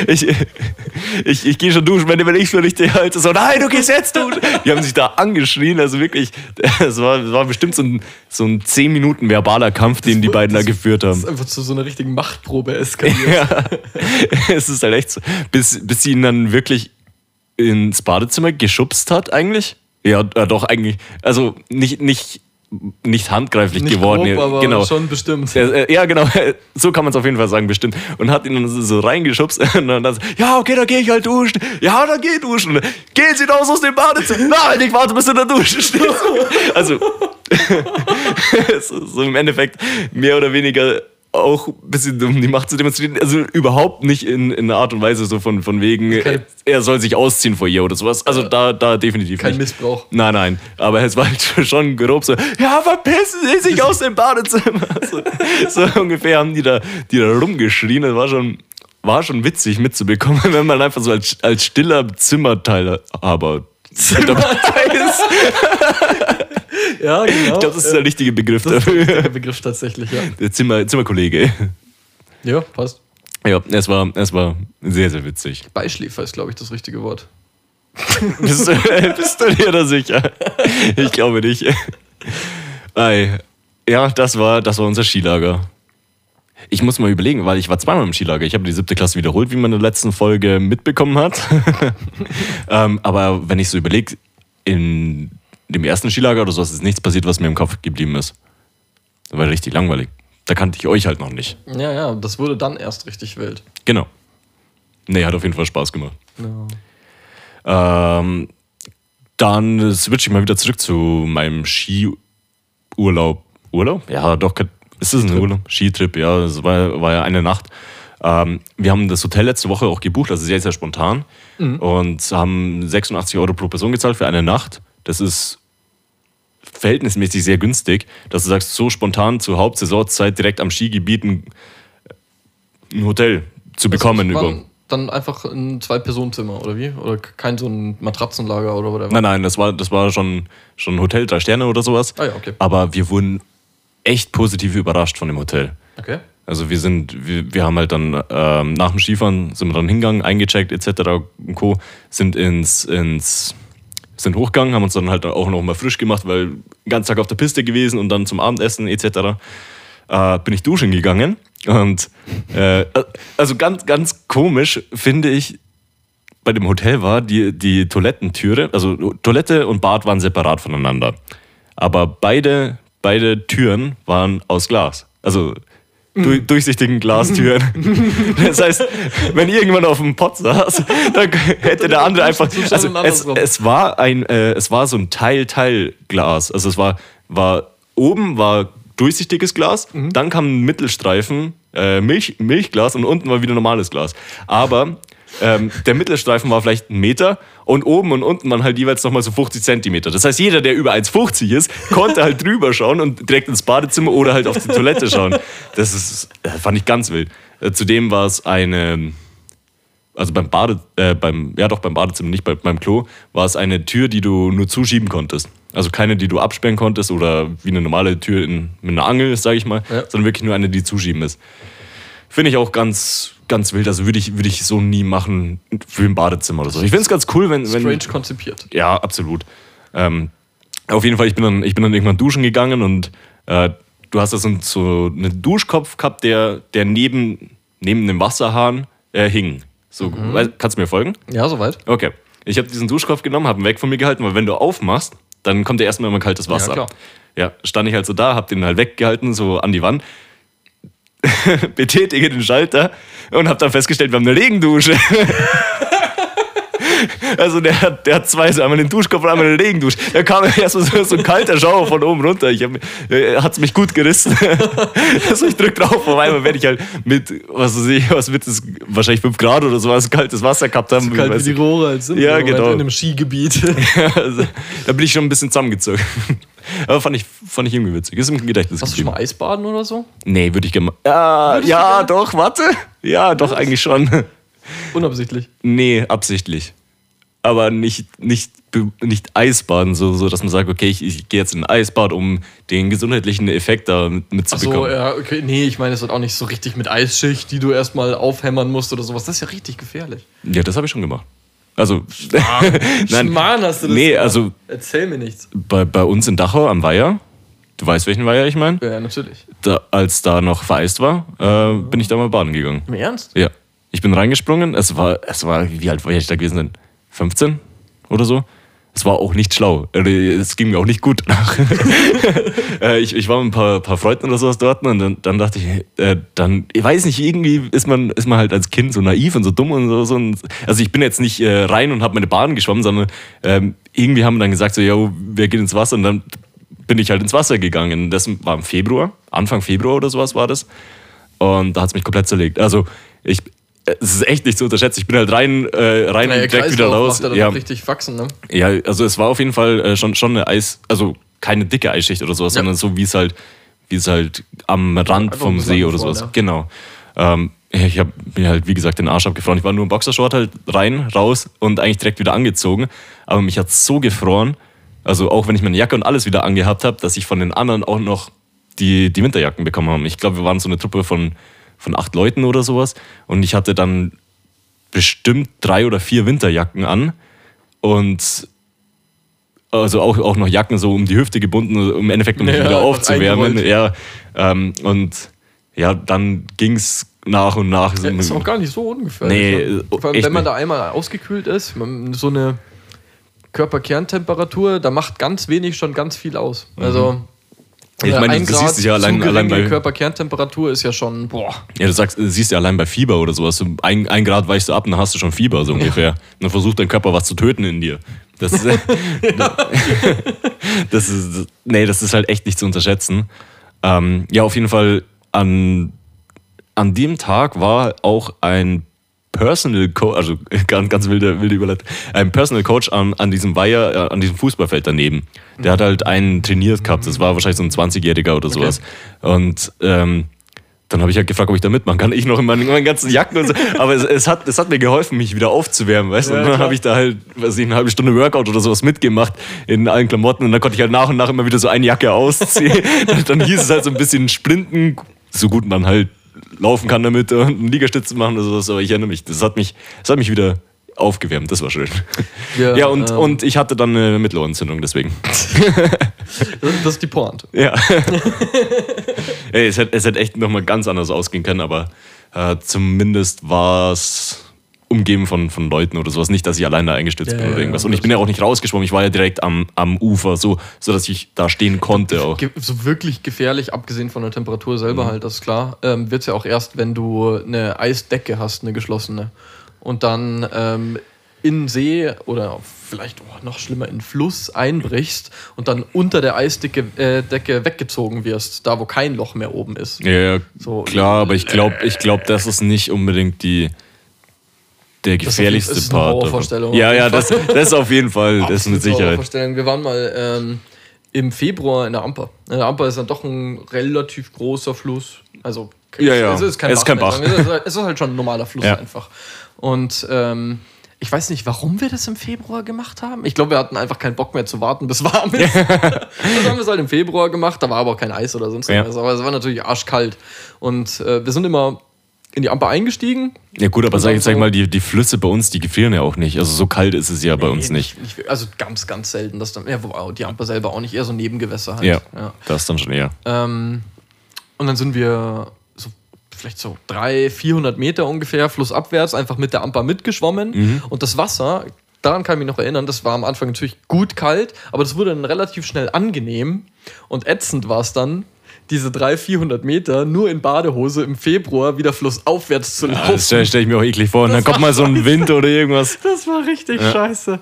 [SPEAKER 2] ich ich, ich gehe schon duschen, wenn, wenn ich für dich halte. So, nein, du gehst jetzt duschen. Die haben sich da angeschrien. Also wirklich, es war, es war bestimmt so ein, so ein 10 Minuten verbaler Kampf, den die beiden da geführt
[SPEAKER 1] Das
[SPEAKER 2] haben.
[SPEAKER 1] ist einfach zu so einer richtigen Machtprobe <laughs> eskaliert.
[SPEAKER 2] Ja, es ist halt echt so. Bis, bis sie ihn dann wirklich ins Badezimmer geschubst hat, eigentlich. Ja, äh, doch, eigentlich. Also nicht, nicht, nicht handgreiflich
[SPEAKER 1] Nicht
[SPEAKER 2] geworden.
[SPEAKER 1] grob, aber
[SPEAKER 2] genau.
[SPEAKER 1] schon bestimmt.
[SPEAKER 2] Äh, äh, Ja, genau, <laughs> so kann man es auf jeden Fall sagen, bestimmt. Und hat ihn dann so- reingeschubst <laughs> und dann so, ja, okay, dann gehe ich halt duschen. Ja, dann geh duschen. Gehen Sie raus aus dem Badezimmer. Nein, ich warte, bis du in der Dusche stehst. <laughs> Also, so so im Endeffekt mehr oder weniger auch ein bisschen um die Macht zu demonstrieren. Also überhaupt nicht in, in einer Art und Weise so von, von wegen,
[SPEAKER 1] Kein-
[SPEAKER 2] er soll sich ausziehen vor ihr oder sowas. Also da, da definitiv
[SPEAKER 1] Kein
[SPEAKER 2] nicht.
[SPEAKER 1] Missbrauch.
[SPEAKER 2] Nein, nein. Aber es war halt <laughs> schon grob so, ja, verpissen Sie sich aus dem Badezimmer. <laughs> So, so ungefähr haben die da, die da rumgeschrien. Das war schon, war schon witzig mitzubekommen, <laughs> wenn man einfach so als, als stiller Zimmerteilhaber dabei ist.
[SPEAKER 1] Ja, genau.
[SPEAKER 2] Ich glaube, das ist der richtige Begriff
[SPEAKER 1] das ist
[SPEAKER 2] dafür.
[SPEAKER 1] der Begriff tatsächlich, ja.
[SPEAKER 2] Der Zimmer, Zimmerkollege.
[SPEAKER 1] Ja, passt.
[SPEAKER 2] Ja, es war, es war sehr, sehr witzig.
[SPEAKER 1] Beischläfer ist, glaube ich, das richtige Wort. <laughs>
[SPEAKER 2] Bist du, bist du dir da sicher? Ich glaube nicht. Ei. Ja, das war, das war unser Skilager. Ich muss mal überlegen, weil ich war zweimal im Skilager. Ich habe die siebte Klasse wiederholt, wie man in der letzten Folge mitbekommen hat. <laughs> ähm, aber wenn ich so überlege, in dem ersten Skilager oder so ist nichts passiert, was mir im Kopf geblieben ist. Das war richtig langweilig. Da kannte ich euch halt noch nicht.
[SPEAKER 1] Ja, ja, das wurde dann erst richtig wild.
[SPEAKER 2] Genau. Nee, hat auf jeden Fall Spaß gemacht.
[SPEAKER 1] Ja.
[SPEAKER 2] Ähm, dann switche ich mal wieder zurück zu meinem Skiurlaub. Urlaub? Ja, doch. Ist das ein Urlaub? Skitrip, ja. Das war, war ja eine Nacht. Ähm, wir haben das Hotel letzte Woche auch gebucht, also sehr, sehr spontan. Und haben 86 Euro pro Person gezahlt für eine Nacht. Das ist verhältnismäßig sehr günstig, dass du sagst, so spontan zur Hauptsaisonzeit direkt am Skigebiet ein, ein Hotel zu bekommen.
[SPEAKER 1] Das
[SPEAKER 2] über.
[SPEAKER 1] dann einfach ein Zwei-Personen-Zimmer, oder wie? Oder kein so ein Matratzenlager oder whatever?
[SPEAKER 2] Nein, nein, das war, das war schon, schon ein Hotel, drei Sterne oder sowas.
[SPEAKER 1] Ah ja, okay.
[SPEAKER 2] Aber wir wurden echt positiv überrascht von dem Hotel.
[SPEAKER 1] Okay.
[SPEAKER 2] Also wir sind, wir, wir haben halt dann ähm, nach dem Skifahren sind wir dann hingegangen, eingecheckt etc. und Co. Sind ins, ins sind hochgegangen, haben uns dann halt auch noch mal frisch gemacht, weil ganzen Tag auf der Piste gewesen und dann zum Abendessen etc. Äh, bin ich duschen gegangen und äh, also ganz, ganz komisch finde ich bei dem Hotel war die, die Toilettentüre, also Toilette und Bad waren separat voneinander. Aber beide, beide Türen waren aus Glas. Also du, durchsichtigen Glastüren. <laughs> Das heißt, wenn irgendwann auf dem Pott saß, dann hätte der andere einfach. Also es, es war ein, äh, es war so ein Teil-Teil-Glas. Also es war, war oben war durchsichtiges Glas, dann kam ein Mittelstreifen, äh, Milch, Milchglas und unten war wieder normales Glas. Aber ähm, der Mittelstreifen war vielleicht ein Meter und oben und unten waren halt jeweils nochmal so 50 Zentimeter. Das heißt, jeder, der über 1,50 ist, konnte halt drüber schauen und direkt ins Badezimmer oder halt auf die Toilette schauen. Das ist, äh, fand ich ganz wild. Äh, Zudem war es eine, also beim Bade, äh, beim, ja doch beim Badezimmer, nicht bei, beim Klo, war es eine Tür, die du nur zuschieben konntest. Also keine, die du absperren konntest oder wie eine normale Tür in, mit einer Angel, sage ich mal,
[SPEAKER 1] Ja.
[SPEAKER 2] sondern wirklich nur eine, die zuschieben ist. Finde ich auch ganz, ganz wild. Also würde ich, würde ich so nie machen für ein Badezimmer oder so. Ich finde es ganz cool, wenn. wenn
[SPEAKER 1] Strange konzipiert.
[SPEAKER 2] ja, absolut. Ähm, auf jeden Fall, ich bin dann, ich bin dann irgendwann duschen gegangen und äh, du hast da so, so einen Duschkopf gehabt, der, der neben, neben dem Wasserhahn äh, hing. So, weißt- Kannst du mir folgen?
[SPEAKER 1] Ja, soweit.
[SPEAKER 2] Okay. Ich habe diesen Duschkopf genommen, habe ihn weg von mir gehalten, weil wenn du aufmachst, dann kommt ja erstmal immer kaltes Wasser.
[SPEAKER 1] klar.
[SPEAKER 2] Ja, stand ich halt so da, hab den halt weggehalten, so an die Wand, <laughs> betätige den Schalter und hab dann festgestellt, wir haben eine Regendusche. <laughs> Also der hat, der hat zwei, so einmal den Duschkopf und einmal eine Regendusche. Da kam <laughs> erstmal so, so ein kalter Schauer von oben runter. Ich äh, hat's mich gut gerissen. <laughs> also ich drück drauf, auf einmal werde ich halt mit, was weiß ich, was wird es, wahrscheinlich 5 Grad oder sowas, kaltes Wasser gehabt haben.
[SPEAKER 1] Kalt wie die. Rohre halt sind.
[SPEAKER 2] Ja, genau.
[SPEAKER 1] In einem Skigebiet.
[SPEAKER 2] also, da bin ich schon ein bisschen zusammengezogen. Aber fand ich, fand ich irgendwie witzig. Ist im Gedächtnis
[SPEAKER 1] Hast du schon mal Eisbaden oder so?
[SPEAKER 2] Nee, würde ich gerne mal. Ja,
[SPEAKER 1] du
[SPEAKER 2] ja,
[SPEAKER 1] gern?
[SPEAKER 2] doch, warte. Ja, doch, eigentlich schon. <laughs>
[SPEAKER 1] Unabsichtlich.
[SPEAKER 2] Nee, absichtlich. Aber nicht, nicht, nicht Eisbaden, so, so dass man sagt, okay, ich, ich gehe jetzt in ein Eisbad, um den gesundheitlichen Effekt da mit,
[SPEAKER 1] Achso,
[SPEAKER 2] mitzubekommen.
[SPEAKER 1] ja, okay. Nee, ich meine, es wird auch nicht so richtig mit Eisschicht, die du erstmal aufhämmern musst oder sowas. Das ist ja richtig gefährlich.
[SPEAKER 2] Ja, das habe ich schon gemacht. Also, <laughs>
[SPEAKER 1] Schmarrn hast du das
[SPEAKER 2] Nee,
[SPEAKER 1] gemacht.
[SPEAKER 2] also
[SPEAKER 1] Erzähl mir nichts.
[SPEAKER 2] bei, bei uns in Dachau am Weiher, du weißt, welchen Weiher ich meine,
[SPEAKER 1] Ja, natürlich.
[SPEAKER 2] da, als da noch vereist war, äh, bin ich da mal baden gegangen.
[SPEAKER 1] Im Ernst?
[SPEAKER 2] Ja. Ich bin reingesprungen. Es war, es war, wie alt war ich da gewesen? Denn? 15 oder so? Es war auch nicht schlau. Äh, Es ging mir auch nicht gut nach. <laughs> Äh, ich, ich war mit ein paar, paar Freunden oder sowas dort und dann, dann dachte ich, äh, dann, ich weiß nicht, irgendwie ist man, ist man halt als Kind so naiv und so dumm und so. so und, also ich bin jetzt nicht äh, rein und habe meine Bahn geschwommen, sondern ähm, irgendwie haben wir dann gesagt, so, ja, wir gehen ins Wasser und dann bin ich halt ins Wasser gegangen. Das war im Februar, Anfang Februar oder sowas war das. Und da hat es mich komplett zerlegt. Also, ich, es ist echt nicht zu unterschätzen. Ich bin halt rein, äh, rein
[SPEAKER 1] Naja,
[SPEAKER 2] und direkt wieder raus.
[SPEAKER 1] macht
[SPEAKER 2] Ja,
[SPEAKER 1] richtig wachsen, ne?
[SPEAKER 2] ja, also es war auf jeden Fall äh, schon, schon eine Eis, also keine dicke Eisschicht oder sowas,
[SPEAKER 1] Ja.
[SPEAKER 2] sondern so wie es halt, wie es halt am Rand
[SPEAKER 1] Einfach
[SPEAKER 2] vom See oder sowas.
[SPEAKER 1] ja.
[SPEAKER 2] Genau. Ähm, ich habe mir halt, wie gesagt, den Arsch abgefroren. Ich war nur im Boxershort halt rein, raus und eigentlich direkt wieder angezogen. Aber mich hat so gefroren, also auch wenn ich meine Jacke und alles wieder angehabt habe, dass ich von den anderen auch noch die, die Winterjacken bekommen habe. Ich glaube, wir waren so eine Truppe von, von acht Leuten oder sowas. Und ich hatte dann bestimmt drei oder vier Winterjacken an. Und also auch, auch noch Jacken so um die Hüfte gebunden, um im Endeffekt um mich
[SPEAKER 1] Ja,
[SPEAKER 2] wieder <laughs> aufzuwärmen. Ja, ähm, und ja, dann ging es nach und nach.
[SPEAKER 1] Ja, ist auch gar nicht so ungefährlich.
[SPEAKER 2] Nee,
[SPEAKER 1] ne? Vor allem, wenn man
[SPEAKER 2] nicht.
[SPEAKER 1] da einmal ausgekühlt ist, man, so eine Körperkerntemperatur, da macht ganz wenig schon ganz viel aus. Also
[SPEAKER 2] Mhm. Ich meine,
[SPEAKER 1] ein
[SPEAKER 2] du
[SPEAKER 1] Grad
[SPEAKER 2] siehst es ja allein- allein bei-
[SPEAKER 1] Körperkerntemperatur ist ja schon, boah.
[SPEAKER 2] Ja, du sagst, du siehst ja allein bei Fieber oder sowas, so ein, ein Grad weichst du ab und dann hast du schon Fieber, so ungefähr. Und dann versucht dein Körper was zu töten in dir. Das ist, <laughs> das ist, nee, das ist halt echt nicht zu unterschätzen. Ähm, ja, auf jeden Fall an, an dem Tag war auch ein Personal Coach, also <laughs> ganz, ganz wilde, wilde Überleitung, ein Personal Coach an, an diesem Weiher, äh, an diesem Fußballfeld daneben. Der hat halt einen trainiert gehabt, das war wahrscheinlich so ein 20-Jähriger oder sowas. Und ähm, dann habe ich halt gefragt, ob ich da mitmachen kann. Ich noch in meinen, meinen ganzen Jacken und so. Aber es, es, hat, es hat mir geholfen, mich wieder aufzuwärmen, weißt du? Ja, und dann habe ich da halt, weiß ich, eine halbe Stunde Workout oder sowas mitgemacht in allen Klamotten. Und dann konnte ich halt nach und nach immer wieder so eine Jacke ausziehen. <laughs> dann hieß es halt so ein bisschen sprinten, so gut man halt laufen kann damit und einen Liegestützen machen oder sowas. Aber ich erinnere mich, das hat mich, das hat mich wieder aufgewärmt, das war schön. Ja, ja und, ähm, und ich hatte dann eine Mittelohrentzündung, deswegen.
[SPEAKER 1] das ist die Pointe.
[SPEAKER 2] Ja. <laughs> Ey, es, hätte, es echt nochmal ganz anders ausgehen können, aber äh, zumindest war es umgeben von, von Leuten oder sowas. Nicht, dass ich alleine eingestürzt ja, bin oder irgendwas. und ich bin ja auch nicht rausgeschwommen, ich war ja direkt am, am Ufer, so, so dass ich da stehen konnte. Auch.
[SPEAKER 1] So wirklich gefährlich, abgesehen von der Temperatur selber mhm. halt, das ist klar, ähm, wird es ja auch erst, wenn du eine Eisdecke hast, eine geschlossene. Und dann ähm, in See oder vielleicht oh, noch schlimmer in Fluss einbrichst und dann unter der Eisdecke äh, Decke weggezogen wirst, da wo kein Loch mehr oben ist.
[SPEAKER 2] Ja, so, klar, aber ich glaube, ich glaub, das ist nicht unbedingt die der gefährlichste das ist Part.
[SPEAKER 1] Horrorvorstellung.
[SPEAKER 2] Ja, ja, das, das auf jeden Fall, das mit Sicherheit.
[SPEAKER 1] Wir waren mal ähm, im Februar in der Amper. In der Amper ist dann doch ein relativ großer Fluss. Also
[SPEAKER 2] ja, ja. es ist kein
[SPEAKER 1] es
[SPEAKER 2] Bach. Ist kein Bach.
[SPEAKER 1] Es ist halt schon ein normaler Fluss ja. einfach. Und ähm, ich weiß nicht, warum wir das im Februar gemacht haben. Ich glaube, wir hatten einfach keinen Bock mehr zu warten, bis <laughs> warm ist. das haben wir es halt im Februar gemacht. Da war aber auch kein Eis oder sonst ja. was. Aber es war natürlich arschkalt. Und äh, wir sind immer in die Amper eingestiegen.
[SPEAKER 2] Ja gut, aber sag, jetzt, sag mal, die, die Flüsse bei uns, die gefrieren ja auch nicht. Also so kalt ist es ja bei nee, uns nicht.
[SPEAKER 1] nicht. Also ganz, ganz selten. Dass dann, ja, die Amper selber auch nicht, eher so Nebengewässer halt.
[SPEAKER 2] Ja, ja. das dann schon eher.
[SPEAKER 1] Ähm, und dann sind wir vielleicht so 300, 400 Meter ungefähr flussabwärts einfach mit der Amper mitgeschwommen. Mhm. Und das Wasser, daran kann ich mich noch erinnern, das war am Anfang natürlich gut kalt, aber das wurde dann relativ schnell angenehm. Und ätzend war es dann, diese 300, 400 Meter nur in Badehose im Februar wieder flussaufwärts zu laufen. Ja,
[SPEAKER 2] das stelle stell ich mir auch eklig vor. Und das dann kommt mal so ein Wind oder irgendwas.
[SPEAKER 1] Das war richtig ja. scheiße.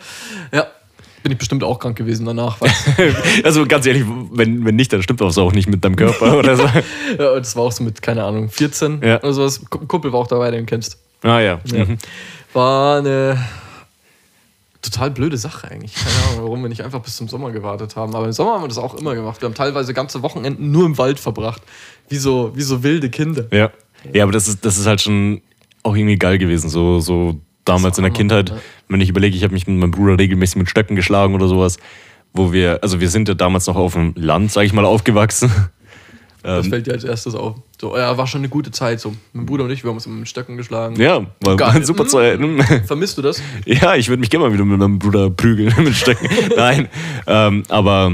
[SPEAKER 1] Ja, bin ich bestimmt auch krank gewesen danach. <laughs>
[SPEAKER 2] also ganz ehrlich, wenn, wenn nicht, dann stimmt das auch nicht mit deinem Körper oder so. <laughs>
[SPEAKER 1] ja, das war auch so mit, keine Ahnung, 14 ja. oder sowas. Kumpel war auch dabei, den du kennst.
[SPEAKER 2] Ah ja. ja. Mhm.
[SPEAKER 1] War eine total blöde Sache eigentlich. Keine Ahnung, warum wir nicht einfach bis zum Sommer gewartet haben. Aber im Sommer haben wir das auch immer gemacht. Wir haben teilweise ganze Wochenenden nur im Wald verbracht. Wie so, wie so wilde Kinder.
[SPEAKER 2] Ja. Ja, aber das ist, das ist halt schon auch irgendwie geil gewesen. So, so damals in der Kindheit, ja. wenn ich überlege, ich habe mich mit meinem Bruder regelmäßig mit Stöcken geschlagen oder sowas, wo wir, also wir sind ja damals noch auf dem Land, sage ich mal, aufgewachsen.
[SPEAKER 1] Das ähm, fällt dir als erstes auf. So, ja, war schon eine gute Zeit. So, mein Bruder und ich, wir haben uns mit Stöcken geschlagen.
[SPEAKER 2] Ja, war Geil. super Zeit.
[SPEAKER 1] Ne? Vermisst du das? <laughs>
[SPEAKER 2] Ja, ich würde mich gerne mal wieder mit meinem Bruder prügeln <laughs> mit Stöcken. Nein, ähm, aber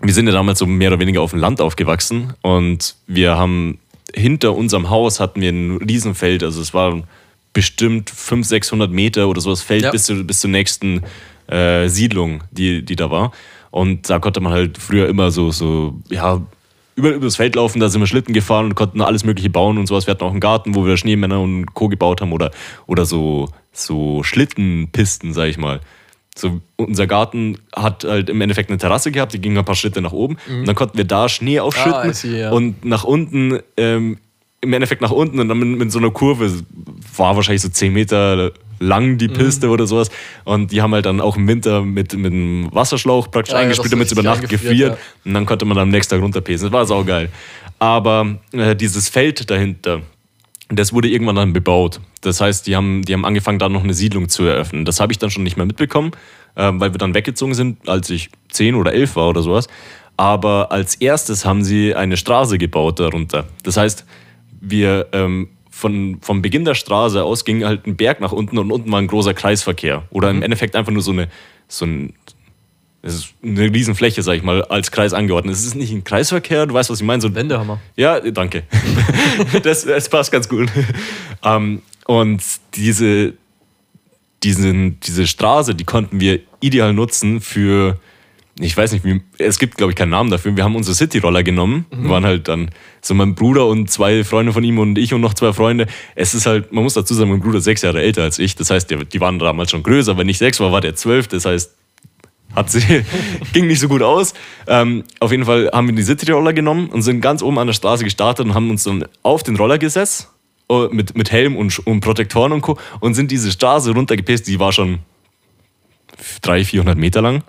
[SPEAKER 2] wir sind ja damals so mehr oder weniger auf dem Land aufgewachsen und wir haben hinter unserem Haus hatten wir ein Riesenfeld. Also es war bestimmt 500, 600 Meter oder sowas Feld ja. bis, zu, bis zur nächsten äh, Siedlung, die, die da war. Und da konnte man halt früher immer so, so ja, über, über das Feld laufen, da sind wir Schlitten gefahren und konnten alles Mögliche bauen und sowas. Wir hatten auch einen Garten, wo wir Schneemänner und Co. gebaut haben oder, oder so, so Schlittenpisten, sag ich mal. So, unser Garten hat halt im Endeffekt eine Terrasse gehabt, die ging ein paar Schritte nach oben. Mhm. Und dann konnten wir da Schnee aufschütten ah, see, ja. und nach unten ähm, im Endeffekt nach unten und dann mit, mit, so einer Kurve, war wahrscheinlich so 10 Meter lang die mhm. Piste mhm. oder sowas. Und die haben halt dann auch im Winter mit, mit einem Wasserschlauch praktisch ja, eingespielt, damit es über Nacht gefriert. Ja. Und dann konnte man am nächsten Tag runterpesen. Das war saugeil. Aber äh, dieses Feld dahinter, das wurde irgendwann dann bebaut. Das heißt, die haben, die haben angefangen, da noch eine Siedlung zu eröffnen. Das habe ich dann schon nicht mehr mitbekommen, äh, weil wir dann weggezogen sind, als ich 10 oder 11 war oder sowas. Aber als erstes haben sie eine Straße gebaut darunter. Das heißt, wir ähm, von, vom Beginn der Straße aus ging halt ein Berg nach unten und unten war ein großer Kreisverkehr. Oder im mhm. Endeffekt einfach nur so eine, so ein, das ist eine Riesenfläche, sag ich mal, als Kreis angeordnet. Es ist nicht ein Kreisverkehr, du weißt, was ich meine. So ein
[SPEAKER 1] Wendehammer.
[SPEAKER 2] Ja, danke. <laughs> das, das passt ganz gut. Ähm, und diese, diesen, diese Straße, die konnten wir ideal nutzen für ich weiß nicht, wie, es gibt, glaube ich, keinen Namen dafür. Wir haben unsere City-Roller genommen, mhm. waren halt dann so mein Bruder und zwei Freunde von ihm und ich und noch zwei Freunde. Es ist halt, man muss dazu sagen, mein Bruder ist sechs Jahre älter als ich. Das heißt, die, die waren damals schon größer. Wenn ich sechs war, war der zwölf. Das heißt, hat sie, <laughs> ging nicht so gut aus. Ähm, auf jeden Fall haben wir die City-Roller genommen und sind ganz oben an der Straße gestartet und haben uns dann auf den Roller gesetzt oh, mit, mit Helm und, und Protektoren und Co. und sind diese Straße runtergepisst, die war schon 300, 400 Meter lang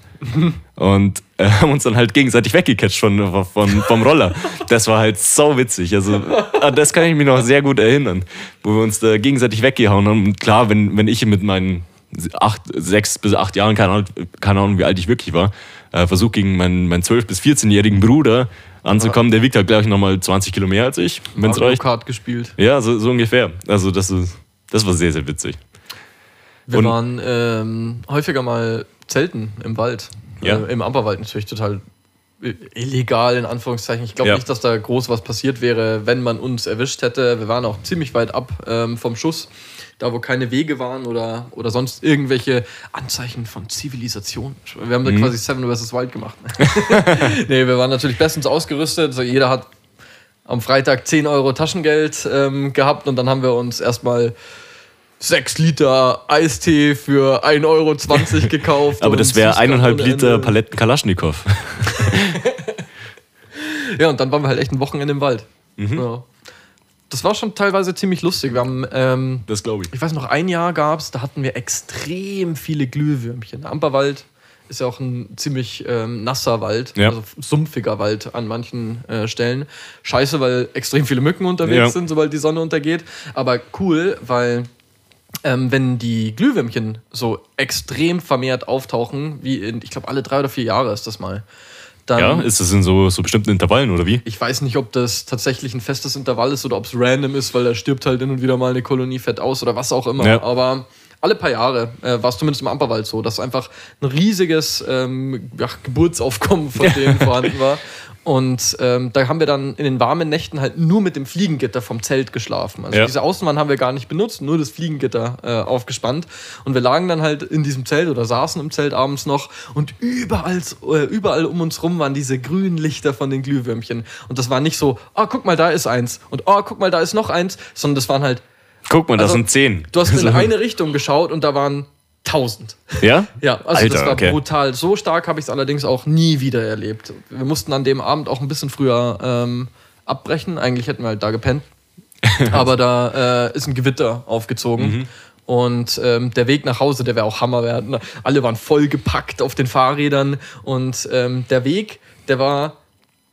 [SPEAKER 2] und äh, haben uns dann halt gegenseitig weggecatcht von, von, vom Roller. Das war halt so witzig. Also, das kann ich mich noch sehr gut erinnern, wo wir uns da gegenseitig weggehauen haben. Und klar, wenn, wenn ich mit meinen acht, sechs bis acht Jahren, keine Ahnung, keine Ahnung wie alt ich wirklich war, äh, versuche gegen meinen, meinen 12- bis 14-jährigen Bruder anzukommen, der wiegt halt gleich nochmal 20 Kilo mehr als ich, wenn es reicht.
[SPEAKER 1] Kart gespielt.
[SPEAKER 2] Ja, so, so ungefähr. Also das, ist, das war sehr, sehr witzig.
[SPEAKER 1] Wir
[SPEAKER 2] Und-
[SPEAKER 1] waren ähm, häufiger mal zelten im Wald.
[SPEAKER 2] Ja.
[SPEAKER 1] Äh, Im Amperwald natürlich total äh, illegal, in Anführungszeichen. Ich glaube
[SPEAKER 2] Ja.
[SPEAKER 1] nicht, dass da groß was passiert wäre, wenn man uns erwischt hätte. Wir waren auch ziemlich weit ab ähm, vom Schuss. Da, wo keine Wege waren oder, oder sonst irgendwelche Anzeichen von Zivilisation. Wir haben da
[SPEAKER 2] Mhm.
[SPEAKER 1] quasi Seven vs. Wild gemacht. <laughs> nee, wir waren natürlich bestens ausgerüstet. Also jeder hat am Freitag 10 Euro Taschengeld ähm, gehabt und dann haben wir uns erstmal 6 Liter Eistee für 1,20 Euro <laughs> gekauft.
[SPEAKER 2] Aber das wäre eineinhalb Liter. Paletten Kalaschnikow. <laughs>
[SPEAKER 1] Ja, und dann waren wir halt echt ein Wochenende im Wald.
[SPEAKER 2] Mhm.
[SPEAKER 1] Ja. Das war schon teilweise ziemlich lustig. Wir haben, ähm,
[SPEAKER 2] Das glaube ich.
[SPEAKER 1] ich weiß noch, ein Jahr gab es, da hatten wir extrem viele Glühwürmchen. Der Amperwald ist ja auch ein ziemlich ähm, nasser Wald,
[SPEAKER 2] Ja.
[SPEAKER 1] also sumpfiger Wald an manchen äh, Stellen. Scheiße, weil extrem viele Mücken unterwegs
[SPEAKER 2] Ja.
[SPEAKER 1] sind, sobald die Sonne untergeht. Aber cool, weil ähm, wenn die Glühwürmchen so extrem vermehrt auftauchen, wie in, ich glaube, alle drei oder vier Jahre ist das mal, dann
[SPEAKER 2] Ja, ist das in so, so bestimmten Intervallen oder wie?
[SPEAKER 1] ich weiß nicht, ob das tatsächlich ein festes Intervall ist oder ob es random ist, weil da stirbt halt hin und wieder mal eine Kolonie fett aus oder was auch immer.
[SPEAKER 2] Ja.
[SPEAKER 1] Aber alle paar Jahre äh, war es zumindest im Amperwald so, dass einfach ein riesiges ähm, ja, Geburtsaufkommen von <laughs> denen vorhanden war. Und ähm, da haben wir dann in den warmen Nächten halt nur mit dem Fliegengitter vom Zelt geschlafen. Also
[SPEAKER 2] Ja.
[SPEAKER 1] diese Außenwand haben wir gar nicht benutzt, nur das Fliegengitter äh, aufgespannt. Und wir lagen dann halt in diesem Zelt oder saßen im Zelt abends noch und überall, äh, überall um uns rum waren diese grünen Lichter von den Glühwürmchen. Und das war nicht so, oh, guck mal, da ist eins und oh, guck mal, da ist noch eins, sondern das waren halt,
[SPEAKER 2] Guck mal, das
[SPEAKER 1] Also,
[SPEAKER 2] sind zehn.
[SPEAKER 1] du hast in <laughs> eine Richtung geschaut und da waren tausend.
[SPEAKER 2] Ja?
[SPEAKER 1] Ja, also
[SPEAKER 2] Alter,
[SPEAKER 1] das war
[SPEAKER 2] okay.
[SPEAKER 1] brutal. So stark habe ich es allerdings auch nie wieder erlebt. Wir mussten an dem Abend auch ein bisschen früher ähm, abbrechen. Eigentlich hätten wir halt da gepennt. <laughs> Aber da äh, ist ein Gewitter aufgezogen.
[SPEAKER 2] Mhm.
[SPEAKER 1] Und ähm, der Weg nach Hause, der wäre auch Hammer. Wir hatten, alle waren vollgepackt auf den Fahrrädern. Und ähm, der Weg, der war,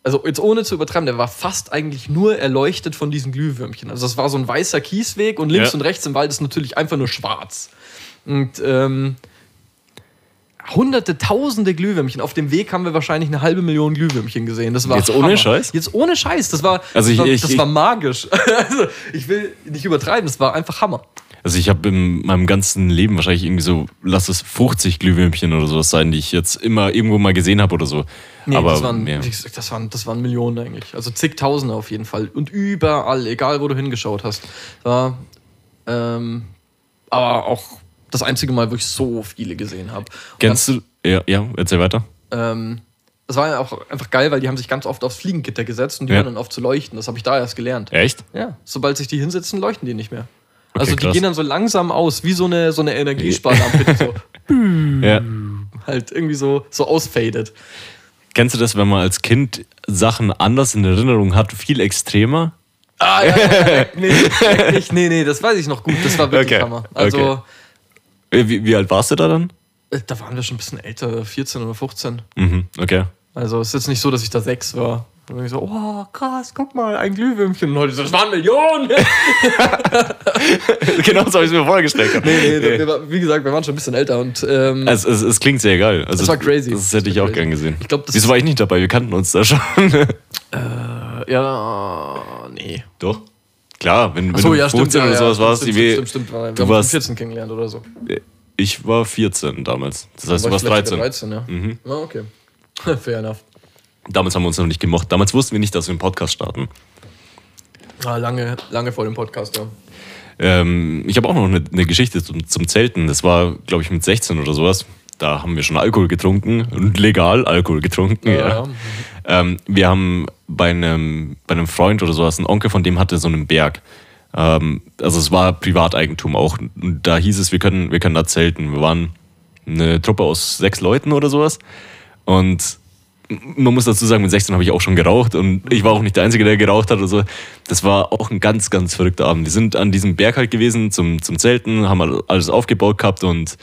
[SPEAKER 1] also jetzt ohne zu übertreiben, der war fast eigentlich nur erleuchtet von diesen Glühwürmchen. Also es war so ein weißer Kiesweg und links
[SPEAKER 2] Ja.
[SPEAKER 1] und rechts im Wald ist natürlich einfach nur schwarz. Und ähm, hunderte, tausende Glühwürmchen. Auf dem Weg haben wir wahrscheinlich eine halbe Million Glühwürmchen gesehen. Das war
[SPEAKER 2] Jetzt ohne
[SPEAKER 1] Hammer.
[SPEAKER 2] Scheiß?
[SPEAKER 1] Jetzt ohne Scheiß. Das war,
[SPEAKER 2] Also
[SPEAKER 1] das,
[SPEAKER 2] ich-
[SPEAKER 1] war,
[SPEAKER 2] ich-
[SPEAKER 1] das
[SPEAKER 2] ich-
[SPEAKER 1] war magisch. <laughs> also ich will nicht übertreiben, das war einfach Hammer.
[SPEAKER 2] Also ich habe in meinem ganzen Leben wahrscheinlich irgendwie so, lass es 50 Glühwürmchen oder sowas sein, die ich jetzt immer irgendwo mal gesehen habe oder so.
[SPEAKER 1] Nee,
[SPEAKER 2] Aber
[SPEAKER 1] das, waren,
[SPEAKER 2] ja.
[SPEAKER 1] gesagt, das, waren, das waren Millionen eigentlich. Also zigtausende auf jeden Fall. Und überall, egal wo du hingeschaut hast. War, ähm, aber auch das einzige Mal, wo ich so viele gesehen habe.
[SPEAKER 2] Kennst du? Ja, ja, erzähl weiter.
[SPEAKER 1] Ähm, das war ja auch einfach geil, weil die haben sich ganz oft aufs Fliegengitter gesetzt und die
[SPEAKER 2] Ja.
[SPEAKER 1] hören dann auf zu leuchten. Das habe ich da erst gelernt.
[SPEAKER 2] Echt?
[SPEAKER 1] Ja, sobald sich die hinsetzen, leuchten die nicht mehr. also die
[SPEAKER 2] krass.
[SPEAKER 1] gehen dann so langsam aus, wie so eine, so eine Energiesparlampe, so <laughs>
[SPEAKER 2] Ja. <laughs>
[SPEAKER 1] halt irgendwie so, so ausfadet.
[SPEAKER 2] Kennst du das, wenn man als Kind Sachen anders in Erinnerung hat, viel extremer?
[SPEAKER 1] Ah, ja, ja, ja. nee, <laughs> nee, nee, das weiß ich noch gut. Das war wirklich
[SPEAKER 2] Okay,
[SPEAKER 1] Hammer. Also,
[SPEAKER 2] okay. Äh, Wie, wie alt warst du da dann?
[SPEAKER 1] äh, da waren wir schon ein bisschen älter, 14 oder 15.
[SPEAKER 2] Mhm, okay.
[SPEAKER 1] Also, es ist jetzt nicht so, dass ich da sechs war. Und dann ich so, oh, krass, guck mal, ein Glühwürmchen. Und heute so, das waren Millionen. <laughs>
[SPEAKER 2] genau so habe ich es mir vorgestellt.
[SPEAKER 1] nee, nee, wir, war- wie gesagt, wir waren schon ein bisschen älter und ähm,
[SPEAKER 2] Es, es, es klingt sehr geil. Also,
[SPEAKER 1] Das war crazy.
[SPEAKER 2] Das hätte ich
[SPEAKER 1] Das
[SPEAKER 2] auch
[SPEAKER 1] crazy.
[SPEAKER 2] gern gesehen.
[SPEAKER 1] Ich glaub, das
[SPEAKER 2] Wieso war ich nicht dabei? Wir kannten uns da schon. <laughs>
[SPEAKER 1] ja, nee.
[SPEAKER 2] Doch. Klar, wenn, wenn
[SPEAKER 1] Achso,
[SPEAKER 2] du
[SPEAKER 1] ja,
[SPEAKER 2] 15
[SPEAKER 1] stimmt.
[SPEAKER 2] oder
[SPEAKER 1] ja,
[SPEAKER 2] sowas
[SPEAKER 1] ja,
[SPEAKER 2] warst,
[SPEAKER 1] stimmt,
[SPEAKER 2] die
[SPEAKER 1] stimmt, stimmt, stimmt. Wir
[SPEAKER 2] du warst,
[SPEAKER 1] 14 kennengelernt oder so.
[SPEAKER 2] ich war 14 damals. Das heißt, du
[SPEAKER 1] War ich
[SPEAKER 2] warst
[SPEAKER 1] vielleicht
[SPEAKER 2] 13.
[SPEAKER 1] sogar 13, ja. Ah, okay. <laughs> Fair enough.
[SPEAKER 2] Damals haben wir uns noch nicht gemocht. Damals wussten wir nicht, dass wir einen Podcast starten.
[SPEAKER 1] Ah, lange, lange vor dem Podcast, ja.
[SPEAKER 2] Ähm, ich habe auch noch eine, eine Geschichte zum, zum Zelten. Das war, glaube ich, mit 16 oder sowas. Da haben wir schon Alkohol getrunken und legal Alkohol getrunken. Ja,
[SPEAKER 1] ja.
[SPEAKER 2] Ähm, wir haben bei einem, bei einem Freund oder sowas, ein Onkel von dem hatte so einen Berg. Ähm, also es war Privateigentum auch. Und da hieß es, wir können, wir können da zelten. Wir waren eine Truppe aus sechs Leuten oder sowas. Und man muss dazu sagen, mit 16 habe ich auch schon geraucht und ich war auch nicht der Einzige, der geraucht hat oder so. Das war auch ein ganz, ganz verrückter Abend. Wir sind an diesem Berg halt gewesen zum, zum Zelten, haben alles aufgebaut gehabt und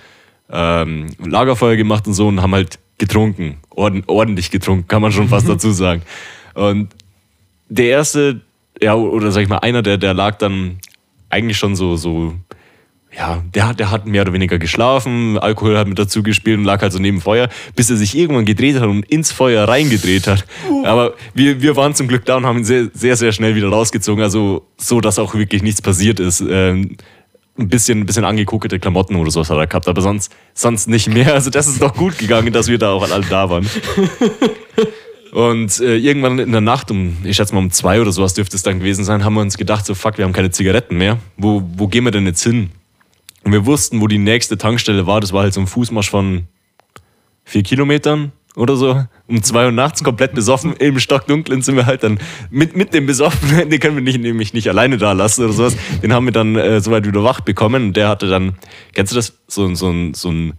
[SPEAKER 2] ähm, Lagerfeuer gemacht und so und haben halt getrunken. Ord ordentlich getrunken, kann man schon fast dazu sagen. Und der erste, ja, oder sag ich mal, einer, der, der lag dann eigentlich schon so, so ja, der, der hat mehr oder weniger geschlafen, Alkohol hat mit dazu gespielt und lag halt so neben Feuer, bis er sich irgendwann gedreht hat und ins Feuer reingedreht hat. Aber wir, wir waren zum Glück da und haben ihn sehr, sehr, sehr schnell wieder rausgezogen, also so, dass auch wirklich nichts passiert ist. Ähm, ein bisschen, ein bisschen angekuckelte Klamotten oder sowas hat er gehabt, aber sonst, sonst nicht mehr. Also das ist doch gut gegangen, dass wir da auch alle da waren. <laughs> Und äh, irgendwann in der Nacht, um, ich schätze mal um zwei oder sowas dürfte es dann gewesen sein, haben wir uns gedacht, so fuck, wir haben keine Zigaretten mehr. Wo, wo gehen wir denn jetzt hin? Und wir wussten, wo die nächste Tankstelle war. Das war halt so ein Fußmarsch von vier Kilometern oder so. Um zwei Uhr nachts komplett besoffen, im Stockdunklen sind wir halt dann mit, mit dem Besoffenen, den können wir nicht, nämlich nicht alleine da lassen oder sowas. Den haben wir dann äh, soweit wieder wach bekommen. Und der hatte dann, kennst du das? So, so, so ein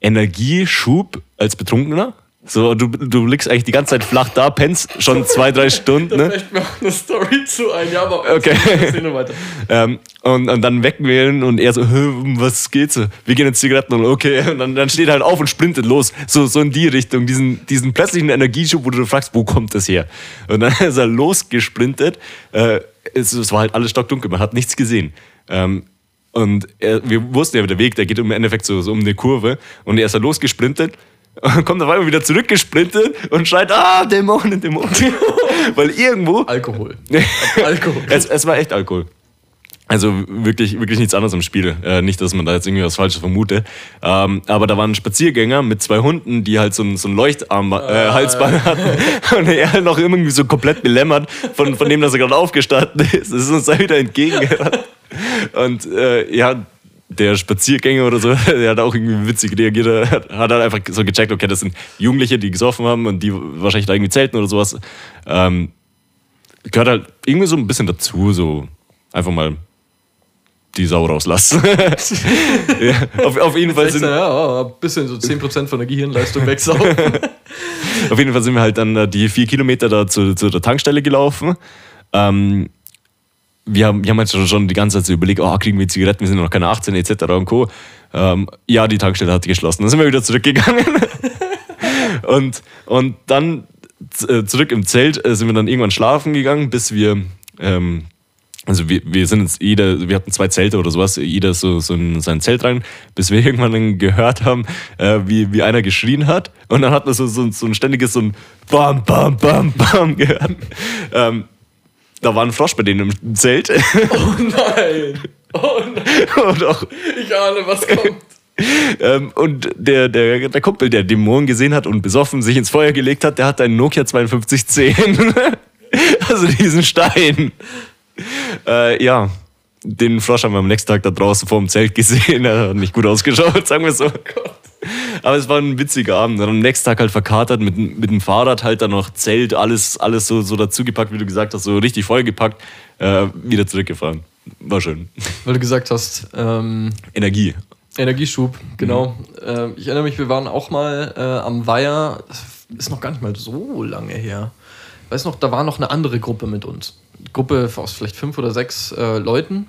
[SPEAKER 2] Energieschub als Betrunkener. So, du, du liegst eigentlich die ganze Zeit flach da, pennst schon zwei, drei Stunden. <laughs>
[SPEAKER 1] Da
[SPEAKER 2] Ne?
[SPEAKER 1] fällt mir auch eine Story zu ein, ja, aber
[SPEAKER 2] Okay.
[SPEAKER 1] nur weiter. <laughs>
[SPEAKER 2] Ähm, und, und dann wecken wir ihn und er so, "Hä, um was geht's? so? Wir gehen jetzt Zigaretten und okay. <laughs> Und dann, dann steht er halt auf und sprintet los. So, so in die Richtung. Diesen, diesen plötzlichen Energieschub, wo du fragst, wo kommt das her? Und dann ist er losgesprintet. Äh, es, es war halt alles stockdunkel, man hat nichts gesehen. Ähm, und er, wir wussten ja, der Weg, der geht im Endeffekt so, so um eine Kurve. Und er ist da losgesprintet. Und <laughs> kommt auf einmal wieder zurückgesprintet und schreit, ah, Dämonen, Dämonen. <laughs> Weil irgendwo
[SPEAKER 1] Alkohol. <laughs> Alkohol.
[SPEAKER 2] es, es war echt Alkohol. Also wirklich, wirklich nichts anderes im Spiel. Äh, nicht, dass man da jetzt irgendwie was Falsches vermute. Ähm, aber da waren Spaziergänger mit zwei Hunden, die halt so ein, so ein Leuchtarm, äh, Halsband hatten. Und er halt noch irgendwie so komplett belämmert von, von dem, dass er gerade aufgestanden ist. Es ist uns da wieder entgegengerannt. Und äh, ja, der Spaziergänger oder so, <laughs> der hat auch irgendwie witzig reagiert. Er hat, hat halt einfach so gecheckt, okay, das sind Jugendliche, die gesoffen haben und die wahrscheinlich da irgendwie zelten oder sowas. Ähm, gehört halt irgendwie so ein bisschen dazu, so einfach mal die Sau rauslassen. <laughs> ja, auf, auf, jeden Fall sind,
[SPEAKER 1] ja, ein bisschen so 10% von der Gehirnleistung wegsaugen. <laughs>
[SPEAKER 2] auf jeden Fall sind wir halt dann äh, die vier Kilometer da zu, zu der Tankstelle gelaufen. Ähm, wir haben, wir haben halt schon- die ganze Zeit überlegt, oh, kriegen wir Zigaretten, wir sind noch keine 18 etc. und Co. Ähm, ja, die Tankstelle hat geschlossen. Dann sind wir wieder zurückgegangen. <laughs> und, und dann äh, zurück im Zelt äh, sind wir dann irgendwann schlafen gegangen, bis wir, ähm, also wir, wir sind jetzt jeder, wir hatten zwei Zelte oder sowas, jeder so, so in sein Zelt rein, bis wir <laughs> irgendwann dann gehört haben, äh, wie, wie einer geschrien hat. Und dann hat man so, so, so ein ständiges so ein Bam, Bam, Bam, Bam <laughs> gehört. Ähm, da war ein Frosch bei denen im Zelt.
[SPEAKER 1] Oh nein. Oh nein. <laughs>
[SPEAKER 2] und, auch,
[SPEAKER 1] Ich ahne, was kommt.
[SPEAKER 2] ähm, und der, der, der Kumpel, der Dämonen gesehen hat und besoffen sich ins Feuer gelegt hat, der hat einen Nokia 5210. <laughs> also diesen Stein. Äh, ja, den Frosch haben wir am nächsten Tag da draußen vor dem Zelt gesehen. Er hat nicht gut ausgeschaut, sagen wir so. <laughs> Aber es war ein witziger Abend. Dann am nächsten Tag halt verkatert mit, mit dem Fahrrad, halt dann noch Zelt, alles, alles so, so dazugepackt, wie du gesagt hast, so richtig vollgepackt, äh, wieder zurückgefahren. War schön. <laughs>
[SPEAKER 1] Weil du gesagt hast, ähm,
[SPEAKER 2] Energie.
[SPEAKER 1] Energieschub, genau. Ähm, ich erinnere mich, wir waren auch mal äh, am Weiher, das ist noch gar nicht mal so lange her. Weiß noch, da war noch eine andere Gruppe mit uns. Gruppe aus vielleicht fünf oder sechs äh, Leuten.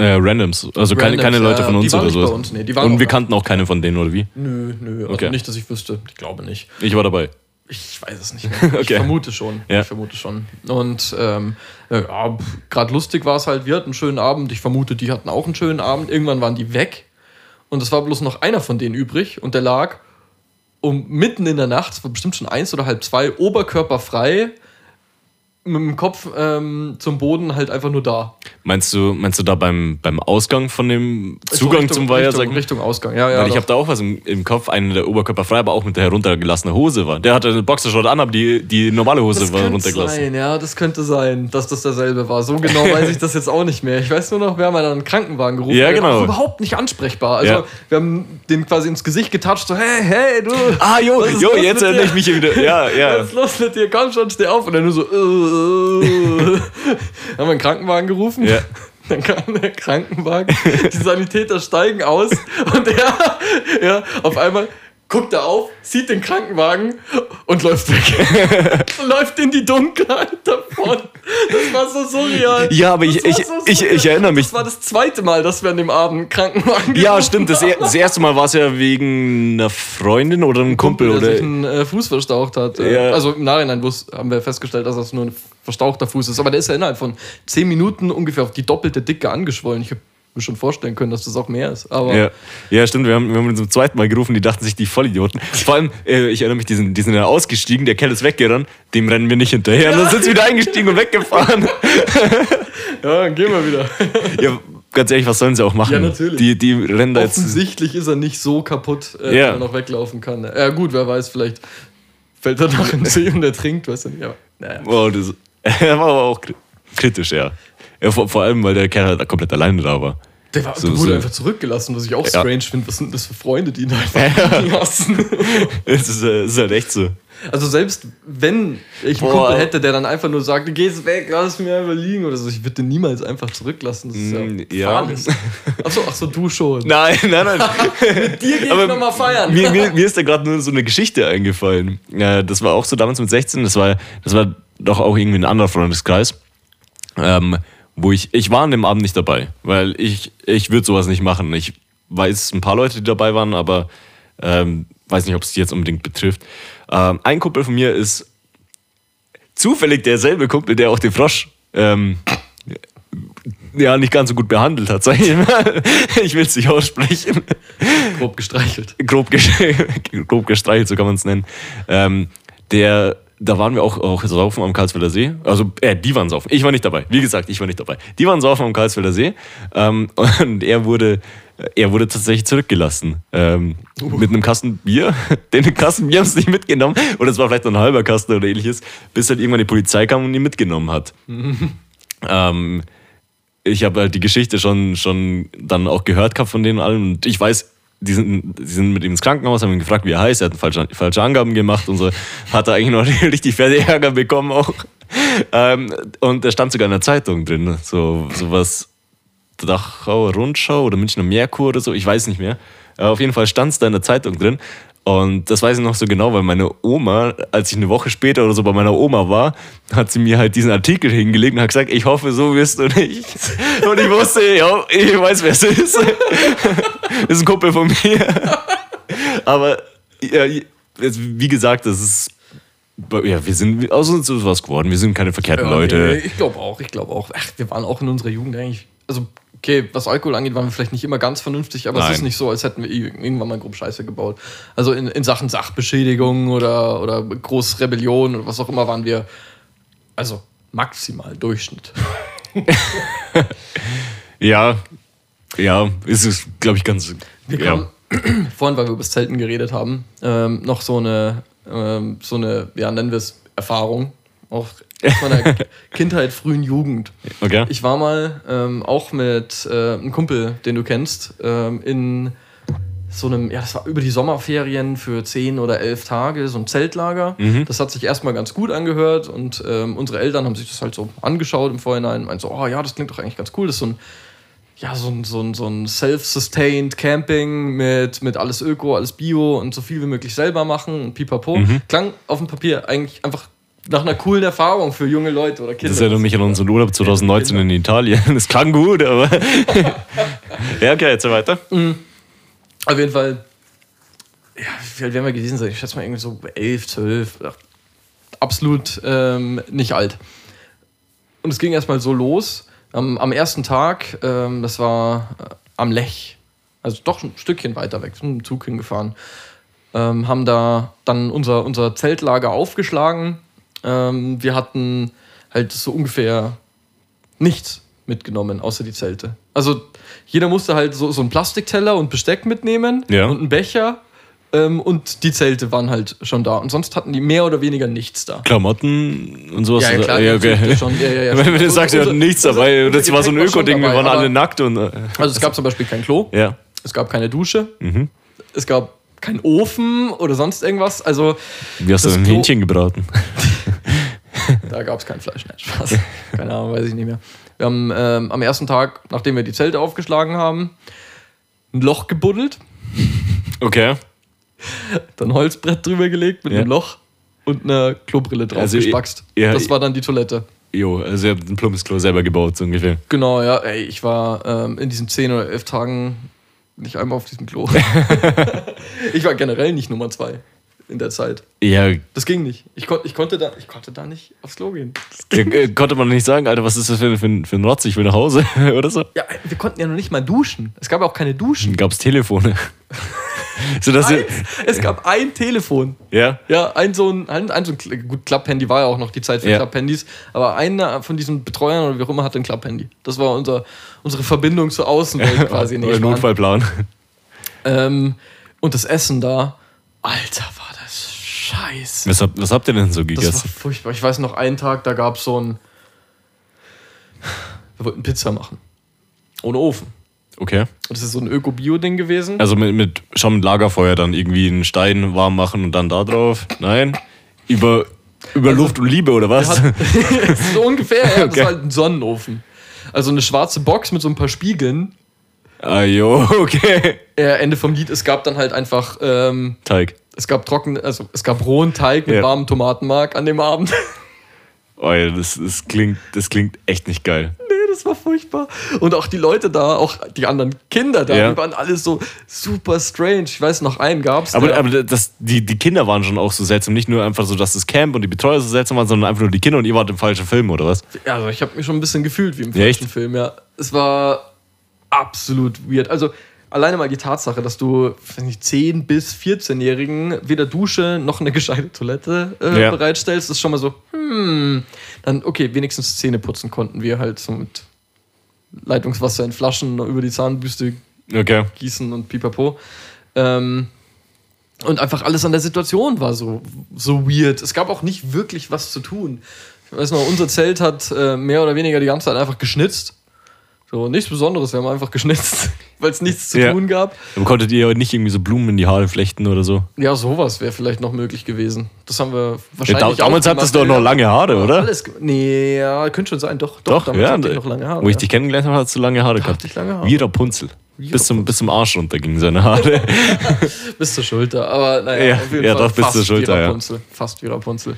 [SPEAKER 2] Äh, Randoms, also keine,
[SPEAKER 1] Randoms,
[SPEAKER 2] keine Leute
[SPEAKER 1] ja,
[SPEAKER 2] von
[SPEAKER 1] die
[SPEAKER 2] uns
[SPEAKER 1] waren
[SPEAKER 2] oder
[SPEAKER 1] nicht bei
[SPEAKER 2] so.
[SPEAKER 1] uns, nee, die waren
[SPEAKER 2] Und wir kannten auch keine von denen, oder wie?
[SPEAKER 1] Nö, nö, also
[SPEAKER 2] Okay.
[SPEAKER 1] nicht, dass ich wüsste. Ich glaube nicht.
[SPEAKER 2] Ich war dabei.
[SPEAKER 1] Ich weiß es nicht mehr. <laughs> Ich
[SPEAKER 2] Okay.
[SPEAKER 1] vermute schon.
[SPEAKER 2] Ja.
[SPEAKER 1] Ich vermute schon. Und ähm, ja, gerade lustig war es halt, wir hatten einen schönen Abend. Ich vermute, die hatten auch einen schönen Abend. Irgendwann waren die weg. Und es war bloß noch einer von denen übrig. Und der lag um mitten in der Nacht, es war bestimmt schon eins oder halb zwei, oberkörperfrei, mit dem Kopf ähm, zum Boden halt einfach nur da.
[SPEAKER 2] Meinst du, meinst du da beim, beim Ausgang von dem Zugang
[SPEAKER 1] Richtung,
[SPEAKER 2] zum Weiher?
[SPEAKER 1] Richtung? Richtung Ausgang, ja, ja.
[SPEAKER 2] Weil ich habe da auch was im, im Kopf, einen der Oberkörper frei, aber auch mit der heruntergelassenen Hose war. Der hatte eine Boxershort an, aber die, die normale Hose
[SPEAKER 1] Das
[SPEAKER 2] war
[SPEAKER 1] könnte
[SPEAKER 2] runtergelassen.
[SPEAKER 1] sein, ja, das könnte sein, dass das derselbe war. So genau weiß <laughs> ich das jetzt auch nicht mehr. Ich weiß nur noch, wir haben dann einen Krankenwagen gerufen.
[SPEAKER 2] Ja,
[SPEAKER 1] der war
[SPEAKER 2] genau.
[SPEAKER 1] auch überhaupt nicht ansprechbar. Also
[SPEAKER 2] Ja.
[SPEAKER 1] wir haben den quasi ins Gesicht getatscht, so, hey, hey, du.
[SPEAKER 2] Ah, jo, jo, jetzt erinnere ich mich hier wieder. Ja, ja.
[SPEAKER 1] Was ist los mit dir? Komm schon, steh auf. Und dann nur so, äh. Haben wir einen Krankenwagen gerufen.
[SPEAKER 2] Ja. <laughs>
[SPEAKER 1] Dann kam der Krankenwagen, die Sanitäter steigen aus und er, ja, auf einmal guckt er auf, sieht den Krankenwagen und läuft weg. <laughs> läuft in die Dunkelheit davon. Das war so surreal.
[SPEAKER 2] Ja, aber ich, ich,
[SPEAKER 1] so
[SPEAKER 2] ich, ich erinnere mich.
[SPEAKER 1] Das war das zweite Mal, dass wir an dem Abend einen Krankenwagen
[SPEAKER 2] Ja, stimmt. Das, er- das erste Mal war es ja wegen einer Freundin oder einem Kumpel.
[SPEAKER 1] der
[SPEAKER 2] oder
[SPEAKER 1] sich einen äh, Fuß verstaucht hat. Äh,
[SPEAKER 2] Ja.
[SPEAKER 1] Also im Nachhinein haben wir festgestellt, dass das nur ein verstauchter Fuß ist. Aber der ist ja innerhalb von 10 Minuten ungefähr auf die doppelte Dicke angeschwollen. Ich habe mir schon vorstellen können, dass das auch mehr ist. Aber
[SPEAKER 2] Ja, ja stimmt. Wir haben, wir haben ihn zum zweiten Mal gerufen, die dachten sich, die Vollidioten. Vor allem, äh, ich erinnere mich, die sind, die sind ja ausgestiegen, der Kerl ist weggerannt, dem rennen wir nicht hinterher. Und dann sind sie wieder eingestiegen und weggefahren. <laughs>
[SPEAKER 1] ja, dann gehen wir wieder.
[SPEAKER 2] ja, ganz ehrlich, was sollen sie auch machen?
[SPEAKER 1] Ja, natürlich.
[SPEAKER 2] Die, die rennen da jetzt.
[SPEAKER 1] Offensichtlich ist er nicht so kaputt, äh,
[SPEAKER 2] Ja.
[SPEAKER 1] dass er noch weglaufen kann. Ja, gut, wer weiß, vielleicht fällt er noch in den See und er trinkt, weißt du nicht. Aber, naja.
[SPEAKER 2] Wow, das <laughs> er war aber auch kri- kritisch, ja. Ja vor, vor allem, weil der Kerl halt komplett alleine da war.
[SPEAKER 1] Der war,
[SPEAKER 2] So-
[SPEAKER 1] wurde
[SPEAKER 2] so-
[SPEAKER 1] einfach zurückgelassen, was ich auch
[SPEAKER 2] Ja.
[SPEAKER 1] strange finde. Was sind das für Freunde, die ihn einfach liegen lassen?
[SPEAKER 2] Es ist, äh, ist halt echt so.
[SPEAKER 1] Also selbst wenn ich einen
[SPEAKER 2] Boah.
[SPEAKER 1] Kumpel hätte, der dann einfach nur sagt, geh's weg, lass mich einfach liegen oder so, ich würde den niemals einfach zurücklassen. Das ist
[SPEAKER 2] Mm,
[SPEAKER 1] ja,
[SPEAKER 2] ja.
[SPEAKER 1] fahrlässig. Achso, ach so, du schon.
[SPEAKER 2] Nein, nein, nein. <laughs>
[SPEAKER 1] Dir geh ich nochmal feiern.
[SPEAKER 2] Mir, mir, mir ist da gerade nur so eine Geschichte eingefallen. Ja, das war auch so damals mit 16. Das war, das war doch auch irgendwie ein anderer Freundeskreis. Ähm, wo ich, ich war an dem Abend nicht dabei, weil ich, ich würde sowas nicht machen. Ich weiß ein paar Leute, die dabei waren, aber ähm, weiß nicht, ob es die jetzt unbedingt betrifft. Ähm, ein Kumpel von mir ist zufällig derselbe Kumpel, der auch den Frosch ähm, ja nicht ganz so gut behandelt hat, <laughs> sag ich mal. Ich will es nicht aussprechen
[SPEAKER 1] Grob gestreichelt.
[SPEAKER 2] grob, ges- <laughs> grob gestreichelt, so kann man es nennen. Ähm, der, da waren wir auch, auch saufen am Karlsfelder See. Also, äh, die waren saufen. Ich war nicht dabei. Wie gesagt, ich war nicht dabei. Die waren saufen am Karlsfelder See. Ähm, <laughs> und er wurde, er wurde tatsächlich zurückgelassen. Ähm, Mit einem Kasten Bier. <laughs> Den Kasten Bier haben sie nicht mitgenommen. Oder es war vielleicht noch ein halber Kasten oder ähnliches. Bis halt irgendwann die Polizei kam und ihn mitgenommen hat. <laughs> ähm, ich habe halt die Geschichte schon, schon dann auch gehört gehabt von denen allen und ich weiß, die sind, die sind mit ihm ins Krankenhaus, haben ihn gefragt, wie er heißt, er hat falsche, falsche Angaben gemacht und so, hat er eigentlich noch <laughs> richtig fette Ärger bekommen auch. Ähm, und da stand sogar in der Zeitung drin, so sowas, Dachauer Rundschau oder Münchner Merkur oder so, ich weiß nicht mehr. Auf jeden Fall stand es da in der Zeitung drin. Und das weiß ich noch so genau, weil meine Oma, als ich eine Woche später oder so bei meiner Oma war, hat sie mir halt diesen Artikel hingelegt und hat gesagt, ich hoffe, so wirst du nicht. <laughs> Und ich wusste, ja, ich weiß, wer es ist. Das <laughs> ist ein Kumpel von mir. Aber ja, jetzt, wie gesagt, das ist. Ja, wir sind aus uns was geworden. Wir sind keine verkehrten
[SPEAKER 1] Ja,
[SPEAKER 2] Leute.
[SPEAKER 1] nee, ich glaube auch, ich glaube auch. Ach, wir waren auch in unserer Jugend eigentlich. Also, okay, was Alkohol angeht, waren wir vielleicht nicht immer ganz vernünftig, aber es
[SPEAKER 2] Nein.
[SPEAKER 1] ist nicht so, als hätten wir irgendwann mal grob Scheiße gebaut. Also in, in Sachen Sachbeschädigung oder, oder Großrebellion oder was auch immer waren wir, also maximal Durchschnitt. <laughs>
[SPEAKER 2] Ja, ja, ist es, glaube ich, ganz.
[SPEAKER 1] Wir
[SPEAKER 2] ja.
[SPEAKER 1] kamen, <clears throat> vorhin, weil wir über das Zelten geredet haben, ähm, noch so eine, ähm, so eine, ja, nennen wir es Erfahrung, auch aus meiner <laughs> Kindheit, frühen Jugend.
[SPEAKER 2] Okay.
[SPEAKER 1] Ich war mal ähm, auch mit äh, einem Kumpel, den du kennst, ähm, in so einem, ja, das war über die Sommerferien für zehn oder elf Tage, so ein Zeltlager. Das hat sich erstmal ganz gut angehört und ähm, unsere Eltern haben sich das halt so angeschaut im Vorhinein und meinten so, oh ja, das klingt doch eigentlich ganz cool. Das ist so ein, ja, so ein, so ein, so ein self-sustained Camping mit, mit alles Öko, alles Bio und so viel wie möglich selber machen und pipapo. Klang auf dem Papier eigentlich einfach nach einer coolen Erfahrung für junge Leute oder Kinder.
[SPEAKER 2] Das erinnert mich an unseren Urlaub 2019 in Italien. Das klang gut, aber. <laughs> ja, okay, jetzt weiter.
[SPEAKER 1] Auf jeden Fall, ja, wie alt werden wir gewesen sein? Ich schätze mal irgendwie so 11, 12. ach, Absolut ähm, nicht alt. Und es ging erstmal so los. Am, am ersten Tag, ähm, das war äh, am Lech, also doch ein Stückchen weiter weg, sind mit dem Zug hingefahren. Ähm, haben da dann unser, unser Zeltlager aufgeschlagen. Ähm, wir hatten halt so ungefähr nichts mitgenommen, außer die Zelte. Also jeder musste halt so, so einen Plastikteller und Besteck mitnehmen
[SPEAKER 2] Ja.
[SPEAKER 1] und einen Becher. Ähm, und die Zelte waren halt schon da. Und sonst hatten die mehr oder weniger nichts da.
[SPEAKER 2] Klamotten und sowas.
[SPEAKER 1] Ja, ja, klar,
[SPEAKER 2] ja, okay.
[SPEAKER 1] schon. Ja, ja, ja, <laughs>
[SPEAKER 2] Wenn du sagst, wir hatten nichts dabei,
[SPEAKER 1] unser
[SPEAKER 2] das war so ein
[SPEAKER 1] war
[SPEAKER 2] Öko-Ding, wir waren alle nackt und. äh,
[SPEAKER 1] Also es gab zum Beispiel kein Klo, <laughs>
[SPEAKER 2] Ja.
[SPEAKER 1] es gab keine Dusche,
[SPEAKER 2] Mhm.
[SPEAKER 1] es gab keinen Ofen oder sonst irgendwas. Also
[SPEAKER 2] Wie hast du ein Hähnchen gebraten? <laughs>
[SPEAKER 1] Da gab es kein Fleisch, nein, Spaß. <laughs> Keine Ahnung, weiß ich nicht mehr. Wir haben ähm, am ersten Tag, nachdem wir die Zelte aufgeschlagen haben, ein Loch gebuddelt.
[SPEAKER 2] Okay. <laughs>
[SPEAKER 1] Dann Holzbrett drüber gelegt mit
[SPEAKER 2] Ja.
[SPEAKER 1] einem Loch und einer Klobrille drauf
[SPEAKER 2] Also,
[SPEAKER 1] gespackst.
[SPEAKER 2] ja,
[SPEAKER 1] das war dann die Toilette.
[SPEAKER 2] Jo, also ihr habt ein Plumpsklo selber gebaut, so ungefähr.
[SPEAKER 1] Genau, ja. Ey, ich war ähm, in diesen 10 oder 11 Tagen nicht einmal auf diesem Klo. <laughs> ich war generell nicht Nummer 2 in der Zeit.
[SPEAKER 2] Ja,
[SPEAKER 1] Das ging nicht. Ich, kon ich, konnte, da, ich konnte da nicht aufs Klo gehen. Das
[SPEAKER 2] K- äh, Konnte man nicht sagen, Alter, was ist das für, für, ein- für ein Rotz? Ich will nach Hause <laughs> oder so?
[SPEAKER 1] Ja, wir konnten ja noch nicht mal duschen. Es gab ja auch keine Duschen.
[SPEAKER 2] Gab es Telefone? <laughs> so, dass
[SPEAKER 1] Eins. Es gab ein Telefon.
[SPEAKER 2] ja,
[SPEAKER 1] Ja, ein so ein, ein, ein so ein gut, Klapphandy war ja auch noch die Zeit für
[SPEAKER 2] Ja.
[SPEAKER 1] Klapphandys, aber einer von diesen Betreuern oder wie auch immer hatte ein Klapphandy. Das war unser, unsere Verbindung zur Außenwelt <laughs> quasi. Schmarrn.
[SPEAKER 2] Notfallplan.
[SPEAKER 1] ähm, und das Essen da, Alter, war das scheiße.
[SPEAKER 2] Was, habt- was habt ihr denn so
[SPEAKER 1] Das war
[SPEAKER 2] gegessen?
[SPEAKER 1] furchtbar. Ich weiß noch einen Tag, da gab es so ein. Wir wollten Pizza machen. Ohne Ofen.
[SPEAKER 2] Okay.
[SPEAKER 1] Und das ist so ein Öko-Bio-Ding gewesen.
[SPEAKER 2] Also mit, mit schon mit Lagerfeuer dann irgendwie einen Stein warm machen und dann da drauf? Nein? Über, über Luft und Liebe oder was?
[SPEAKER 1] Hat, <laughs> <laughs> so ungefähr, ja. Das
[SPEAKER 2] Okay.
[SPEAKER 1] war halt ein Sonnenofen. Also eine schwarze Box mit so ein paar Spiegeln.
[SPEAKER 2] Ah, jo, <laughs> okay.
[SPEAKER 1] Äh, Ende vom Lied, es gab dann halt einfach, ähm,
[SPEAKER 2] Teig.
[SPEAKER 1] es gab trocken, also es gab rohen Teig mit
[SPEAKER 2] Ja.
[SPEAKER 1] warmem Tomatenmark an dem Abend. <laughs>
[SPEAKER 2] Oh, ja, das, das, klingt, das klingt echt nicht geil.
[SPEAKER 1] nee, das war furchtbar. Und auch die Leute da, auch die anderen Kinder da,
[SPEAKER 2] Ja.
[SPEAKER 1] die waren alle so super strange. Ich weiß noch, einen gab's.
[SPEAKER 2] Aber, aber das, die, die Kinder waren schon auch so seltsam. Nicht nur einfach so, dass das Camp und die Betreuer so seltsam waren, sondern einfach nur die Kinder und ihr wart im falschen Film, oder was?
[SPEAKER 1] Ja, also ich habe mich schon ein bisschen gefühlt wie im
[SPEAKER 2] Ja,
[SPEAKER 1] falschen
[SPEAKER 2] echt?
[SPEAKER 1] Film, ja. Es war absolut weird. Also alleine mal die Tatsache, dass du nicht, 10 bis 14-Jährigen weder Dusche noch eine gescheite Toilette äh,
[SPEAKER 2] Ja.
[SPEAKER 1] bereitstellst, ist schon mal so, hm. Dann, okay, wenigstens Zähne putzen konnten wir halt so mit Leitungswasser in Flaschen über die Zahnbürste
[SPEAKER 2] Okay.
[SPEAKER 1] gießen und pipapo. Ähm, und einfach alles an der Situation war so, so weird. Es gab auch nicht wirklich was zu tun. Ich weiß noch, unser Zelt hat äh, mehr oder weniger die ganze Zeit einfach geschnitzt. So, nichts Besonderes, wir haben einfach geschnitzt, <laughs> weil es nichts zu
[SPEAKER 2] Ja.
[SPEAKER 1] tun gab.
[SPEAKER 2] Aber konntet ihr nicht irgendwie so Blumen in die Haare flechten oder so?
[SPEAKER 1] Ja, sowas wäre vielleicht noch möglich gewesen. Das haben wir
[SPEAKER 2] Ja,
[SPEAKER 1] wahrscheinlich
[SPEAKER 2] da, damals hattest du doch noch lange Haare, oder?
[SPEAKER 1] Alles, nee, ja, könnte schon sein. Doch, doch,
[SPEAKER 2] Doch,
[SPEAKER 1] damals
[SPEAKER 2] ja.
[SPEAKER 1] hatte ich noch lange Haare.
[SPEAKER 2] Wo ich
[SPEAKER 1] ja.
[SPEAKER 2] dich kennengelernt habe, hattest du lange Haare gehabt.
[SPEAKER 1] hatte ich lange Haare.
[SPEAKER 2] Wie Rapunzel.
[SPEAKER 1] Wie
[SPEAKER 2] Bis zum, bis zum Arsch runter gingen seine Haare. <laughs>
[SPEAKER 1] Bis zur Schulter, aber naja,
[SPEAKER 2] Ja,
[SPEAKER 1] auf jeden
[SPEAKER 2] ja,
[SPEAKER 1] Fall
[SPEAKER 2] doch, bis
[SPEAKER 1] fast
[SPEAKER 2] zur Schulter,
[SPEAKER 1] wie
[SPEAKER 2] ja.
[SPEAKER 1] Rapunzel, Fast wie Rapunzel.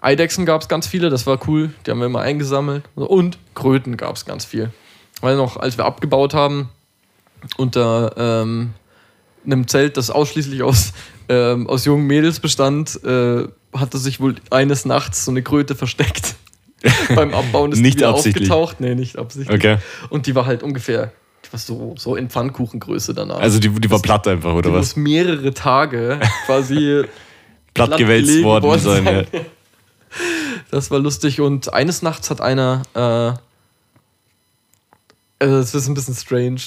[SPEAKER 1] Eidechsen gab es ganz viele, das war cool. Die haben wir immer eingesammelt. Und Kröten gab es ganz viel. Weil noch, als wir abgebaut haben, unter ähm, einem Zelt, das ausschließlich aus, <laughs> ähm, aus jungen Mädels bestand, äh, hatte sich wohl eines Nachts so eine Kröte versteckt. <laughs> Beim Abbauen ist
[SPEAKER 2] Nicht
[SPEAKER 1] die wieder aufgetaucht. Nee, nicht absichtlich.
[SPEAKER 2] Okay.
[SPEAKER 1] Und die war halt ungefähr, war so, so in Pfannkuchengröße danach.
[SPEAKER 2] Also die, die war platt einfach, oder
[SPEAKER 1] die
[SPEAKER 2] was?
[SPEAKER 1] muss mehrere Tage quasi <laughs>
[SPEAKER 2] Platt gewälzt
[SPEAKER 1] gelegen
[SPEAKER 2] worden sein. Ja.
[SPEAKER 1] Das war lustig. Und eines Nachts hat einer, äh, also das ist ein bisschen strange,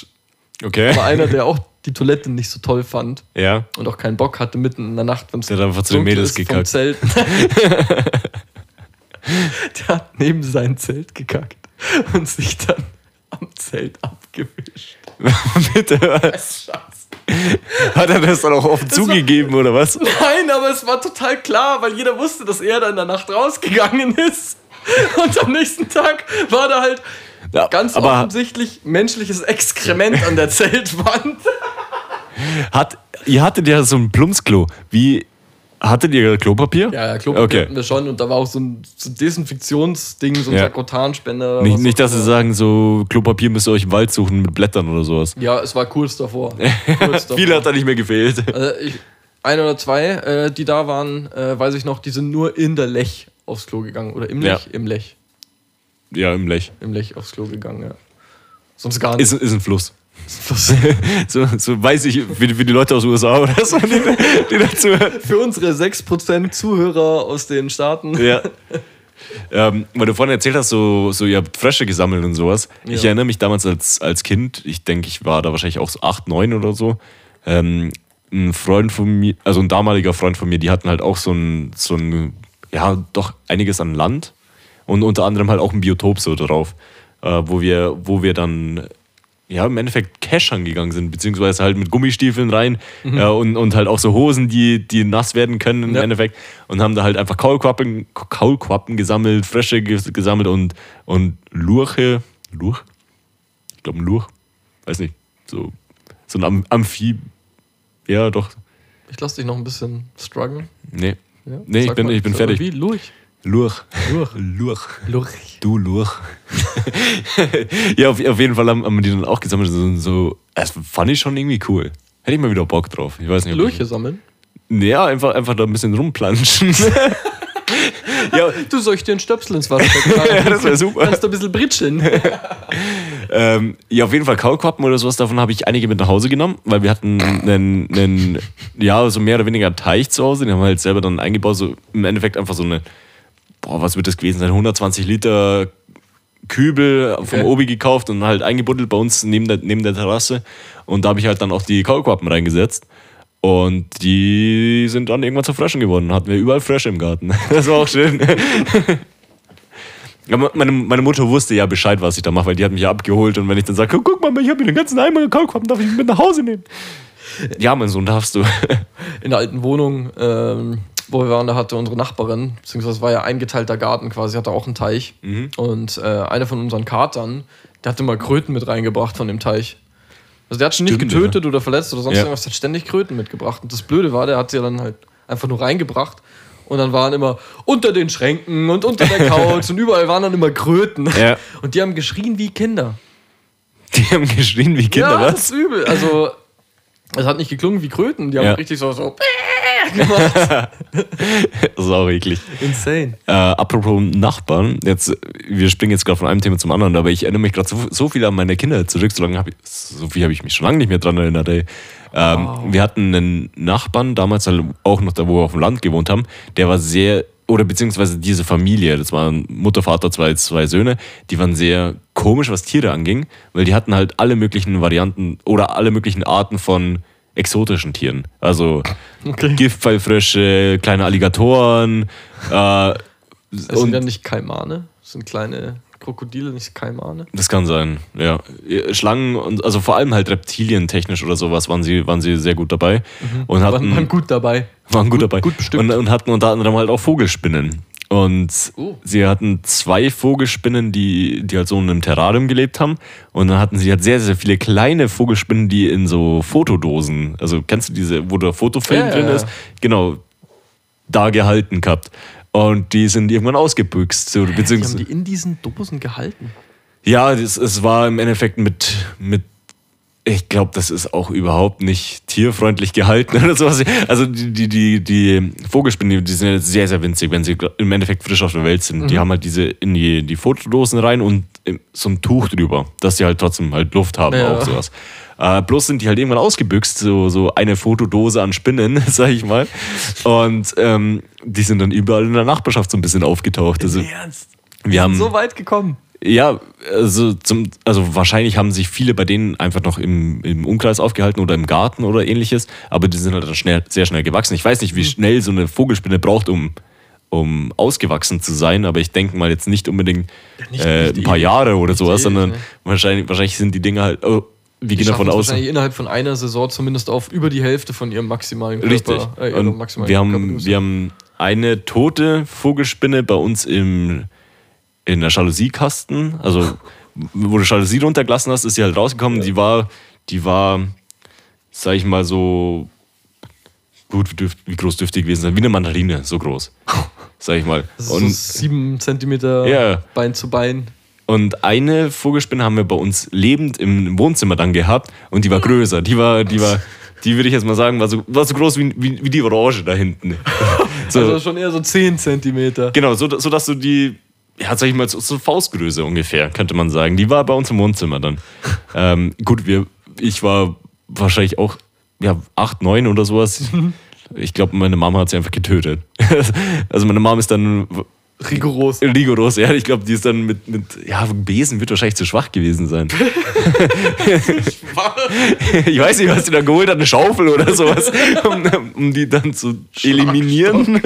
[SPEAKER 2] Okay.
[SPEAKER 1] war einer, der auch die Toilette nicht so toll fand
[SPEAKER 2] Ja.
[SPEAKER 1] und auch keinen Bock hatte mitten in der Nacht, wenn es
[SPEAKER 2] Der hat einfach zu den Mädels gekackt.
[SPEAKER 1] Zelt. <laughs> <laughs> der hat neben sein Zelt gekackt und sich dann am Zelt abgewischt. <laughs>
[SPEAKER 2] Bitte was?
[SPEAKER 1] Schatz.
[SPEAKER 2] Hat er das dann auch offen
[SPEAKER 1] war-
[SPEAKER 2] zugegeben, oder was?
[SPEAKER 1] Nein, aber es war total klar, weil jeder wusste, dass er da in der Nacht rausgegangen ist. Und am nächsten Tag war da halt
[SPEAKER 2] Ja,
[SPEAKER 1] ganz
[SPEAKER 2] aber
[SPEAKER 1] offensichtlich menschliches Exkrement an der Zeltwand. <laughs>
[SPEAKER 2] hat, ihr hattet ja so ein Plumpsklo. Wie, hattet ihr Klopapier?
[SPEAKER 1] Ja, ja, Klopapier
[SPEAKER 2] Okay.
[SPEAKER 1] hatten wir schon. Und da war auch so ein, Desinfektionsding, so ein
[SPEAKER 2] Ja.
[SPEAKER 1] Sakrotanspender.
[SPEAKER 2] Nicht, nicht, dass sie sagen, so Klopapier müsst ihr euch im Wald suchen mit Blättern oder sowas.
[SPEAKER 1] Ja, es war kurz davor. <laughs> Kurz davor.
[SPEAKER 2] Viel hat da nicht mehr gefehlt.
[SPEAKER 1] Also ich, ein oder zwei, äh, die da waren, äh, weiß ich noch, die sind nur in der Lech aufs Klo gegangen. Oder im
[SPEAKER 2] Ja.
[SPEAKER 1] Lech? Im Lech.
[SPEAKER 2] Ja, im Lech.
[SPEAKER 1] Im Lech aufs Klo gegangen, ja. Sonst gar nicht.
[SPEAKER 2] Ist, ist ein Fluss. <laughs> so, so weiß ich, wie, wie die Leute aus den USA oder so, die, die dazu.
[SPEAKER 1] Für unsere 6% Zuhörer aus den Staaten.
[SPEAKER 2] Ja. Ähm, weil du vorhin erzählt hast, so, so ihr habt Frösche gesammelt und sowas. Ich
[SPEAKER 1] Ja.
[SPEAKER 2] erinnere mich damals als, als Kind, ich denke, ich war da wahrscheinlich auch so 8, 9 oder so. Ähm, ein Freund von mir, also ein damaliger Freund von mir, die hatten halt auch so ein, so ein ja, doch einiges an Land und unter anderem halt auch ein Biotop so drauf, äh, wo, wir, wo wir dann ja, im Endeffekt Cashern gegangen sind, beziehungsweise halt mit Gummistiefeln rein äh, und, und halt auch so Hosen, die, die nass werden können im
[SPEAKER 1] Ja.
[SPEAKER 2] Endeffekt. Und haben da halt einfach Kaulquappen, Kaulquappen gesammelt, Frösche ges- gesammelt und, und Lurche. Lurch? Ich glaube, ein Lurch. Weiß nicht. So, so ein Am Amphib. Ja, doch.
[SPEAKER 1] Ich lasse dich noch ein bisschen strugglen.
[SPEAKER 2] Nee.
[SPEAKER 1] Ja?
[SPEAKER 2] Nee, ich bin,
[SPEAKER 1] mal,
[SPEAKER 2] ich bin fertig.
[SPEAKER 1] Wie? Lurch.
[SPEAKER 2] Lurch.
[SPEAKER 1] Lurch.
[SPEAKER 2] Lurch.
[SPEAKER 1] Lurch.
[SPEAKER 2] Du Lurch. <laughs> ja, auf, auf jeden Fall haben, wir die dann auch gesammelt. So, so, das fand ich schon irgendwie cool. Hätte ich mal wieder Bock drauf. Ich weiß nicht,
[SPEAKER 1] Lurche sammeln?
[SPEAKER 2] Ich, ja, einfach, einfach da ein bisschen rumplanschen. <laughs> ja,
[SPEAKER 1] Du soll ich dir einen Stöpsel ins Wasser <laughs> stecken?
[SPEAKER 2] Ja, das wär super.
[SPEAKER 1] Kannst du ein bisschen britschen.
[SPEAKER 2] ähm, ja, auf jeden Fall Kaulquappen oder sowas. Davon habe ich einige mit nach Hause genommen, weil wir hatten einen, einen, ja, so mehr oder weniger Teich zu Hause. Den haben wir halt selber dann eingebaut. So im Endeffekt einfach so eine, boah, was wird das gewesen sein? 120 Liter Kübel vom
[SPEAKER 1] Okay.
[SPEAKER 2] Obi gekauft und halt eingebuddelt bei uns neben der, neben der Terrasse. Und da habe ich halt dann auch die Kaulquappen reingesetzt. Und die sind dann irgendwann zu Fröschen geworden. Hatten wir überall Frösche im Garten. <laughs> Das war auch schön. <laughs> Aber meine, meine Mutter wusste ja Bescheid, was ich da mache, weil die hat mich ja abgeholt. Und wenn ich dann sage, guck mal, ich habe hier den ganzen Eimer Kaulquappen, darf ich ihn mit nach Hause nehmen? Ja, mein Sohn, darfst du.
[SPEAKER 1] In der alten Wohnung, ähm, wo wir waren, da hatte unsere Nachbarin, beziehungsweise war ja eingeteilter Garten quasi, hatte auch einen Teich.
[SPEAKER 2] Mhm.
[SPEAKER 1] Und äh, einer von unseren Katern, der hatte mal Kröten mit reingebracht von dem Teich. Also der hat schon nicht
[SPEAKER 2] Stimmt,
[SPEAKER 1] getötet oder verletzt oder sonst
[SPEAKER 2] Ja.
[SPEAKER 1] irgendwas, der hat ständig Kröten mitgebracht. Und das Blöde war, der hat sie dann halt einfach nur reingebracht. Und dann waren immer unter den Schränken und unter der Couch <laughs> und überall waren dann immer Kröten.
[SPEAKER 2] Ja.
[SPEAKER 1] Und die haben geschrien wie Kinder.
[SPEAKER 2] Die haben geschrien wie Kinder,
[SPEAKER 1] ja, das
[SPEAKER 2] was?
[SPEAKER 1] ist übel. Also, es hat nicht geklungen wie Kröten. Die haben
[SPEAKER 2] Ja.
[SPEAKER 1] richtig so, so <laughs> <laughs> gemacht.
[SPEAKER 2] Das ist auch eklig.
[SPEAKER 1] Insane.
[SPEAKER 2] Äh, apropos Nachbarn, jetzt, wir springen jetzt gerade von einem Thema zum anderen, aber ich erinnere mich gerade so, so viel an meine Kinder zurück, so, lange hab ich, so viel habe ich mich schon lange nicht mehr dran erinnert. Ey. Ähm, Wir hatten einen Nachbarn, damals halt auch noch da, wo wir auf dem Land gewohnt haben, der war sehr, oder beziehungsweise diese Familie, das waren Mutter, Vater, zwei, zwei Söhne, die waren sehr komisch, was Tiere anging, weil die hatten halt alle möglichen Varianten oder alle möglichen Arten von exotischen Tieren. Also
[SPEAKER 1] Okay.
[SPEAKER 2] Giftpfeilfrösche, kleine Alligatoren, äh,
[SPEAKER 1] Das sind ja nicht Kaimane. Das sind kleine Krokodile, nicht Kaimane.
[SPEAKER 2] das kann sein, ja. Schlangen und also vor allem halt Reptilien technisch oder sowas waren sie, waren sie sehr gut dabei und
[SPEAKER 1] Waren,
[SPEAKER 2] hatten
[SPEAKER 1] waren gut dabei.
[SPEAKER 2] waren gut,
[SPEAKER 1] gut-
[SPEAKER 2] dabei
[SPEAKER 1] gut bestimmt.
[SPEAKER 2] und, und hatten unter anderem halt auch Vogelspinnen. Und
[SPEAKER 1] Oh.
[SPEAKER 2] sie hatten zwei Vogelspinnen, die, die halt so in einem Terrarium gelebt haben. Und dann hatten sie halt sehr, sehr viele kleine Vogelspinnen, die in so Fotodosen, also kennst du diese, wo der Fotofilm
[SPEAKER 1] ja,
[SPEAKER 2] drin
[SPEAKER 1] ja.
[SPEAKER 2] ist? Genau, da gehalten gehabt. Und die sind irgendwann ausgebüxt. So,
[SPEAKER 1] Die haben
[SPEAKER 2] beziehungsweise,
[SPEAKER 1] die in diesen Dosen gehalten.
[SPEAKER 2] ja, das, es war im Endeffekt mit, mit ich glaube, das ist auch überhaupt nicht tierfreundlich gehalten <laughs> oder sowas. Also die, die, die, die Vogelspinnen, die sind jetzt sehr, sehr winzig, wenn sie im Endeffekt frisch auf der Welt sind. Die haben halt diese in die, die Fotodosen rein und so ein Tuch drüber, dass sie halt trotzdem halt Luft haben,
[SPEAKER 1] Ja.
[SPEAKER 2] auch sowas. Äh, bloß sind die halt irgendwann ausgebüxt, so, so eine Fotodose an Spinnen, <laughs> sag ich mal. Und ähm, die sind dann überall in der Nachbarschaft so ein bisschen aufgetaucht. Also,
[SPEAKER 1] Ernst?
[SPEAKER 2] wir haben,
[SPEAKER 1] So weit gekommen.
[SPEAKER 2] Ja, also, zum, also wahrscheinlich haben sich viele bei denen einfach noch im, im Umkreis aufgehalten oder im Garten oder ähnliches, aber die sind halt dann schnell, sehr schnell gewachsen. Ich weiß nicht,
[SPEAKER 1] Mhm.
[SPEAKER 2] wie schnell so eine Vogelspinne braucht, um, um ausgewachsen zu sein, aber ich denke mal jetzt nicht unbedingt
[SPEAKER 1] nicht-
[SPEAKER 2] äh,
[SPEAKER 1] nicht
[SPEAKER 2] ein paar
[SPEAKER 1] ewig.
[SPEAKER 2] Jahre oder sowas,
[SPEAKER 1] ewig,
[SPEAKER 2] sondern
[SPEAKER 1] ne?
[SPEAKER 2] wahrscheinlich, wahrscheinlich sind die Dinger halt, oh, wir gehen davon aus.
[SPEAKER 1] wahrscheinlich innerhalb von einer Saison zumindest auf über die Hälfte von ihrem maximalen Körper.
[SPEAKER 2] Richtig.
[SPEAKER 1] Äh, maximalen
[SPEAKER 2] wir haben, wir haben eine tote Vogelspinne bei uns im, in der Jalousiekasten. Also, wo du Jalousie runtergelassen hast, ist sie halt rausgekommen. Die war, die war, sag ich mal, so gut, wie, dürft, wie groß dürfte die gewesen sein? Wie eine Mandarine, so groß. <laughs> Sag ich mal.
[SPEAKER 1] Das ist
[SPEAKER 2] Und,
[SPEAKER 1] so sieben Zentimeter
[SPEAKER 2] Ja.
[SPEAKER 1] Bein zu Bein.
[SPEAKER 2] und eine Vogelspinne haben wir bei uns lebend im Wohnzimmer dann gehabt und die war größer. Die war, die war, die würde ich jetzt mal sagen, war so, war so groß wie, wie, wie die Orange da hinten. <laughs> So.
[SPEAKER 1] Also schon eher so 10 Zentimeter.
[SPEAKER 2] Genau, so, so dass du die, ja, sag ich mal, so, Faustgröße ungefähr, könnte man sagen. Die war bei uns im Wohnzimmer dann. <laughs> ähm, gut, wir, ich war wahrscheinlich auch, ja, acht, neun oder sowas. Ich glaube, meine Mama hat sie einfach getötet. <laughs> also meine Mama ist dann
[SPEAKER 1] Rigoros.
[SPEAKER 2] rigoros, ja, ich glaube, die ist dann mit, mit, ja, Besen wird wahrscheinlich zu schwach gewesen sein. <laughs> ich weiß nicht, was sie da geholt hat, eine Schaufel oder sowas, um, um die dann zu eliminieren.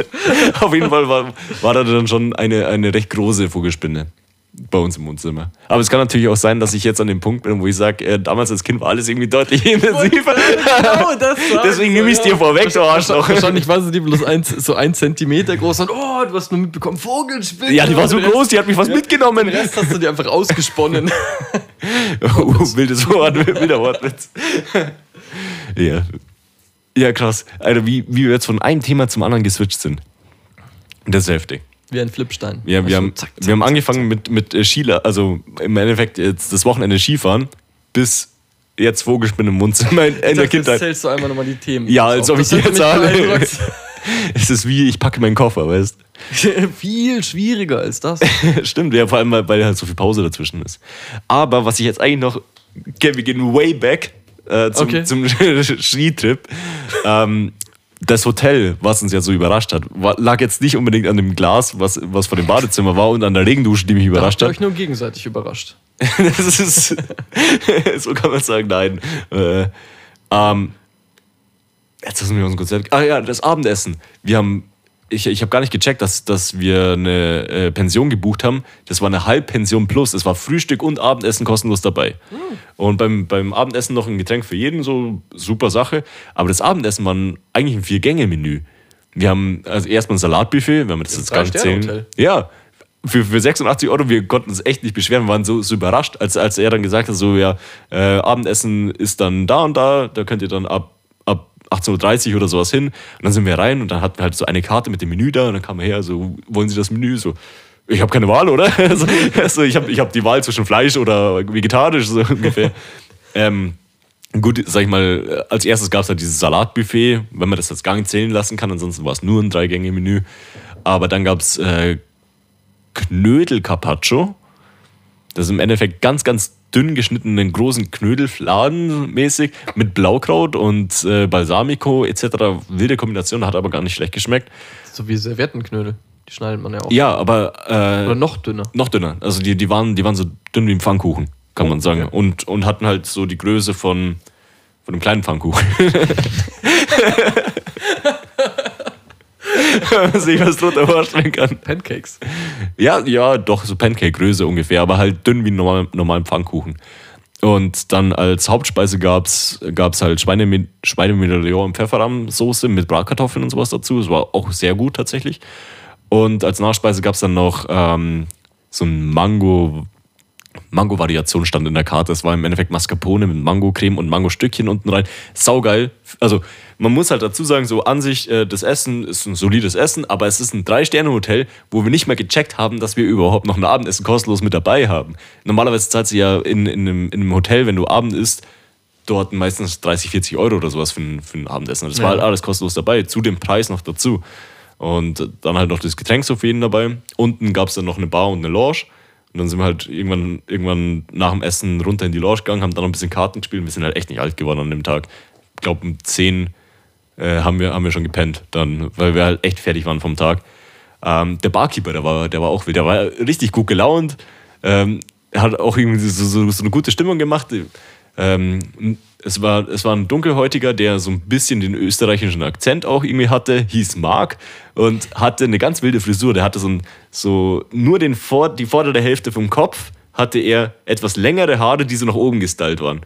[SPEAKER 2] Auf jeden Fall war, war da dann schon eine, eine recht große Vogelspinne bei uns im Wohnzimmer. Aber es kann natürlich auch sein, dass ich jetzt an dem Punkt bin, wo ich sage, äh, damals als Kind war alles irgendwie deutlich <laughs> intensiver.
[SPEAKER 1] Genau, das <laughs>
[SPEAKER 2] Deswegen
[SPEAKER 1] du,
[SPEAKER 2] nehme ich es
[SPEAKER 1] ja.
[SPEAKER 2] dir vorweg, du Arschloch.
[SPEAKER 1] Wahrscheinlich waren sie die bloß ein, so ein Zentimeter groß und oh, du hast nur mitbekommen, Vogelspinne.
[SPEAKER 2] Ja, die war so groß, die hat mich fast mitgenommen.
[SPEAKER 1] Den Rest hast du dir einfach ausgesponnen. <laughs>
[SPEAKER 2] Oh, wildes Wort, wilder Wortwitz. ja. Ja, krass. Alter, wie, wie wir jetzt von einem Thema zum anderen geswitcht sind. Das ist heftig.
[SPEAKER 1] Wie ein Flipstein.
[SPEAKER 2] Ja, wir
[SPEAKER 1] Also,
[SPEAKER 2] haben,
[SPEAKER 1] zack, zack,
[SPEAKER 2] wir haben
[SPEAKER 1] zack,
[SPEAKER 2] angefangen mit, mit äh, Skila, also im Endeffekt jetzt das Wochenende Skifahren, bis jetzt Vogelspinne im Wohnzimmer in, in der
[SPEAKER 1] dachte, Jetzt
[SPEAKER 2] Kindheit.
[SPEAKER 1] zählst du einmal nochmal die Themen.
[SPEAKER 2] Ja, als ob ich die jetzt alle. <laughs> Es ist wie, ich packe meinen Koffer, weißt <laughs>
[SPEAKER 1] Viel schwieriger als das. <laughs>
[SPEAKER 2] Stimmt, ja, vor allem, weil, weil halt so viel Pause dazwischen ist. Aber was ich jetzt eigentlich noch, okay, wir gehen way back äh, zum,
[SPEAKER 1] Okay.
[SPEAKER 2] zum Skitrip. ähm, das Hotel, was uns ja so überrascht hat, war, lag jetzt nicht unbedingt an dem Glas, was, was vor dem Badezimmer war und an der Regendusche, die mich überrascht
[SPEAKER 1] ihr
[SPEAKER 2] hat.
[SPEAKER 1] euch nur gegenseitig überrascht. <laughs>
[SPEAKER 2] das ist, <laughs> so kann man sagen, nein. Äh, ähm, jetzt müssen wir uns kurz Ah ja, das Abendessen. Wir haben, ich, ich habe gar nicht gecheckt, dass, dass wir eine äh, Pension gebucht haben. Das war eine Halbpension plus. Es war Frühstück und Abendessen kostenlos dabei. Und beim, beim Abendessen noch ein Getränk für jeden, so super Sache. Aber das Abendessen war eigentlich ein Vier-Gänge-Menü. Wir haben also erstmal ein Salatbuffet, wenn wir das jetzt gar nicht zählen. Ja, für, für 86 Euro, wir konnten uns echt nicht beschweren, wir waren so, so überrascht, als, als er dann gesagt hat, so ja, äh, Abendessen ist dann da und da, da könnt ihr dann ab 18.30 Uhr oder sowas hin. Und dann sind wir rein und dann hatten wir halt so eine Karte mit dem Menü da und dann kam er her, so, wollen Sie das Menü? So, ich habe keine Wahl, oder? <laughs> also, also, ich habe ich hab die Wahl zwischen Fleisch oder vegetarisch, so ungefähr. <laughs> ähm, Gut, sag ich mal, als erstes gab es halt dieses Salatbuffet, wenn man das jetzt gar nicht zählen lassen kann, ansonsten war es nur ein Drei-Gänge-Menü. Aber dann gab es äh, Knödel Carpaccio. Das ist im Endeffekt ganz, ganz dünn geschnittenen großen Knödelfladen mäßig mit Blaukraut und äh, Balsamico etc. Wilde Kombination, hat aber gar nicht schlecht geschmeckt.
[SPEAKER 1] So wie Serviettenknödel. Die schneidet man ja auch.
[SPEAKER 2] Ja, aber äh,
[SPEAKER 1] Oder noch dünner.
[SPEAKER 2] noch dünner. Also die, die, waren, die waren so dünn wie ein Pfannkuchen, kann man sagen.
[SPEAKER 1] okay.
[SPEAKER 2] Und, und hatten halt so die Größe von, von einem kleinen Pfannkuchen. <laughs> <laughs> Wenn man sich was drunter vorstellen kann.
[SPEAKER 1] Pancakes.
[SPEAKER 2] Ja, ja, doch, so Pancake-Größe ungefähr, aber halt dünn wie normal, normalen Pfannkuchen. Und dann als Hauptspeise gab es halt Schweine, Schweinemedaillon und Pfefferrahmsoße mit Bratkartoffeln und sowas dazu. Das war auch sehr gut tatsächlich. Und als Nachspeise gab es dann noch ähm, so ein Mango, Mango-Variation stand in der Karte. Es war im Endeffekt Mascarpone mit Mango-Creme und Mango-Stückchen unten rein. Saugeil. Also, man muss halt dazu sagen, so an sich, äh, das Essen ist ein solides Essen, aber es ist ein Drei-Sterne-Hotel, wo wir nicht mal gecheckt haben, dass wir überhaupt noch ein Abendessen kostenlos mit dabei haben. Normalerweise zahlt sie ja in, in, einem, in einem Hotel, wenn du Abend isst, dort meistens 30, 40 Euro oder sowas für ein, für ein Abendessen. Das war
[SPEAKER 1] Ja.
[SPEAKER 2] halt alles kostenlos dabei, zu dem Preis noch dazu. Und dann halt noch das Getränk so für jeden dabei. Unten gab es dann noch eine Bar und eine Lounge. Und dann sind wir halt irgendwann, irgendwann nach dem Essen runter in die Lounge gegangen, haben dann noch ein bisschen Karten gespielt. Wir sind halt echt nicht alt geworden an dem Tag. Ich glaube, um 10 äh, haben, wir, haben wir schon gepennt, dann, weil wir halt echt fertig waren vom Tag. Ähm, der Barkeeper, der war, der war auch wild, der war richtig gut gelaunt. Ähm, hat auch irgendwie so, so, so eine gute Stimmung gemacht. Ähm, es, war, es war ein Dunkelhäutiger, der so ein bisschen den österreichischen Akzent auch irgendwie hatte, hieß Mark und hatte eine ganz wilde Frisur. Der hatte so, ein, so nur den Vor die vordere Hälfte vom Kopf hatte er etwas längere Haare, die so nach oben gestylt waren.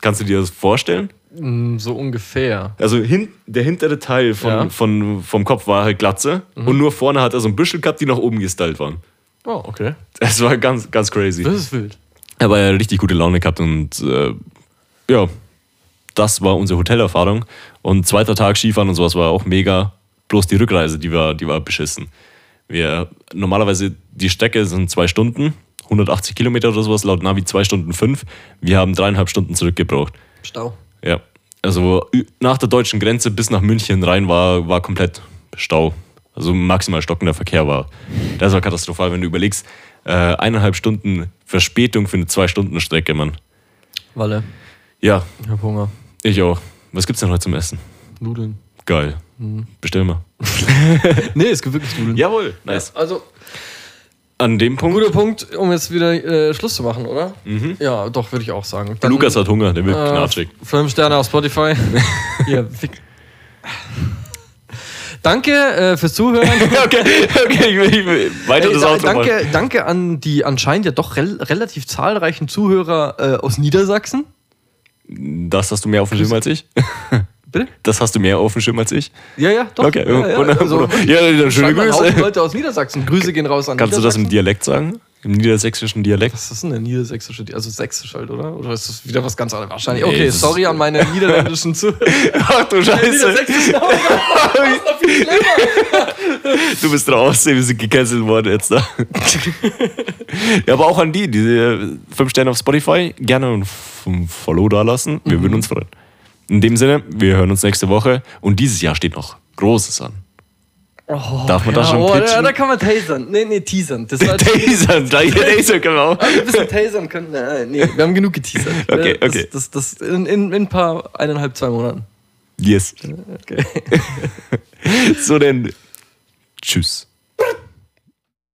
[SPEAKER 2] Kannst du dir das vorstellen?
[SPEAKER 1] Mm, So ungefähr.
[SPEAKER 2] Also hin, der hintere Teil von,
[SPEAKER 1] Ja.
[SPEAKER 2] von, vom Kopf war halt Glatze und nur vorne hat er so ein Büschel gehabt, die nach oben gestylt waren.
[SPEAKER 1] Oh, okay.
[SPEAKER 2] Das war ganz, ganz crazy.
[SPEAKER 1] Das ist wild.
[SPEAKER 2] Aber er hat richtig gute Laune gehabt und äh, ja, das war unsere Hotelerfahrung. Und zweiter Tag Skifahren und sowas war auch mega. Bloß die Rückreise, die war, die war beschissen. Wir, normalerweise die Strecke sind zwei Stunden, 180 Kilometer oder sowas, laut Navi zwei Stunden fünf. Wir haben dreieinhalb Stunden zurückgebraucht.
[SPEAKER 1] Stau.
[SPEAKER 2] Ja. Also nach der deutschen Grenze bis nach München rein war, war komplett Stau. Also maximal stockender Verkehr war. Das war katastrophal, wenn du überlegst, äh, eineinhalb Stunden Verspätung für eine Zwei-Stunden-Strecke, Mann.
[SPEAKER 1] Walle.
[SPEAKER 2] Ja,
[SPEAKER 1] Ich hab Hunger.
[SPEAKER 2] ich auch. Was gibt's denn heute zum Essen?
[SPEAKER 1] Nudeln.
[SPEAKER 2] Geil. Bestell mal. <laughs> <laughs>
[SPEAKER 1] Nee, es gibt wirklich Nudeln.
[SPEAKER 2] Jawohl, nice.
[SPEAKER 1] Also,
[SPEAKER 2] An dem Punkt,
[SPEAKER 1] guter Punkt, um jetzt wieder äh, Schluss zu machen, oder? Ja, doch, würde ich auch sagen. Dann,
[SPEAKER 2] Lukas hat Hunger, der wird
[SPEAKER 1] äh,
[SPEAKER 2] knatschig.
[SPEAKER 1] Fünf Sterne auf Spotify. <laughs> Hier, fick. Danke äh, fürs Zuhören. <laughs>
[SPEAKER 2] okay, okay, ich will, ich will weiter
[SPEAKER 1] Ey,
[SPEAKER 2] das
[SPEAKER 1] da,
[SPEAKER 2] Outro machen.
[SPEAKER 1] danke, danke an die anscheinend ja doch rel relativ zahlreichen Zuhörer äh, aus Niedersachsen.
[SPEAKER 2] Das hast du mehr auf dem Schirm als ich? <laughs>
[SPEAKER 1] Bitte?
[SPEAKER 2] Das hast du mehr auf dem Schirm als ich?
[SPEAKER 1] Ja, ja, doch.
[SPEAKER 2] Okay,
[SPEAKER 1] ja, ja, also,
[SPEAKER 2] ja, dann schöne Grüße.
[SPEAKER 1] Leute aus Niedersachsen. Grüße gehen raus an
[SPEAKER 2] Kannst du das im. Dialekt sagen? Im niedersächsischen Dialekt.
[SPEAKER 1] Was ist denn der niedersächsische, Di- also sächsisch halt, oder? Oder ist das wieder was ganz anderes? Wahrscheinlich. Okay, sorry an meine niederländischen Zuhörer. <laughs>
[SPEAKER 2] Ach du <laughs> Scheiße. <laughs> Du bist draußen, wir sind gecancelt worden jetzt da. ja, aber auch an die, diese 5 Sterne auf Spotify, gerne ein Follow da lassen. Wir würden uns freuen. In dem Sinne, wir hören uns nächste Woche und dieses Jahr steht noch Großes an. Darf man
[SPEAKER 1] Ja,
[SPEAKER 2] da schon
[SPEAKER 1] oh,
[SPEAKER 2] pitchen?
[SPEAKER 1] ja, da kann man tasern. Nee, nee, teasern. Das <laughs> war
[SPEAKER 2] Tasern, da Taser können wir auch.
[SPEAKER 1] ein bisschen tasern können. Nein, nee, wir haben genug geteasert. <laughs>
[SPEAKER 2] Okay,
[SPEAKER 1] das,
[SPEAKER 2] okay.
[SPEAKER 1] Das, das, das in, in, in ein paar, eineinhalb, zwei Monaten.
[SPEAKER 2] Yes.
[SPEAKER 1] Okay. <laughs>
[SPEAKER 2] So denn, tschüss.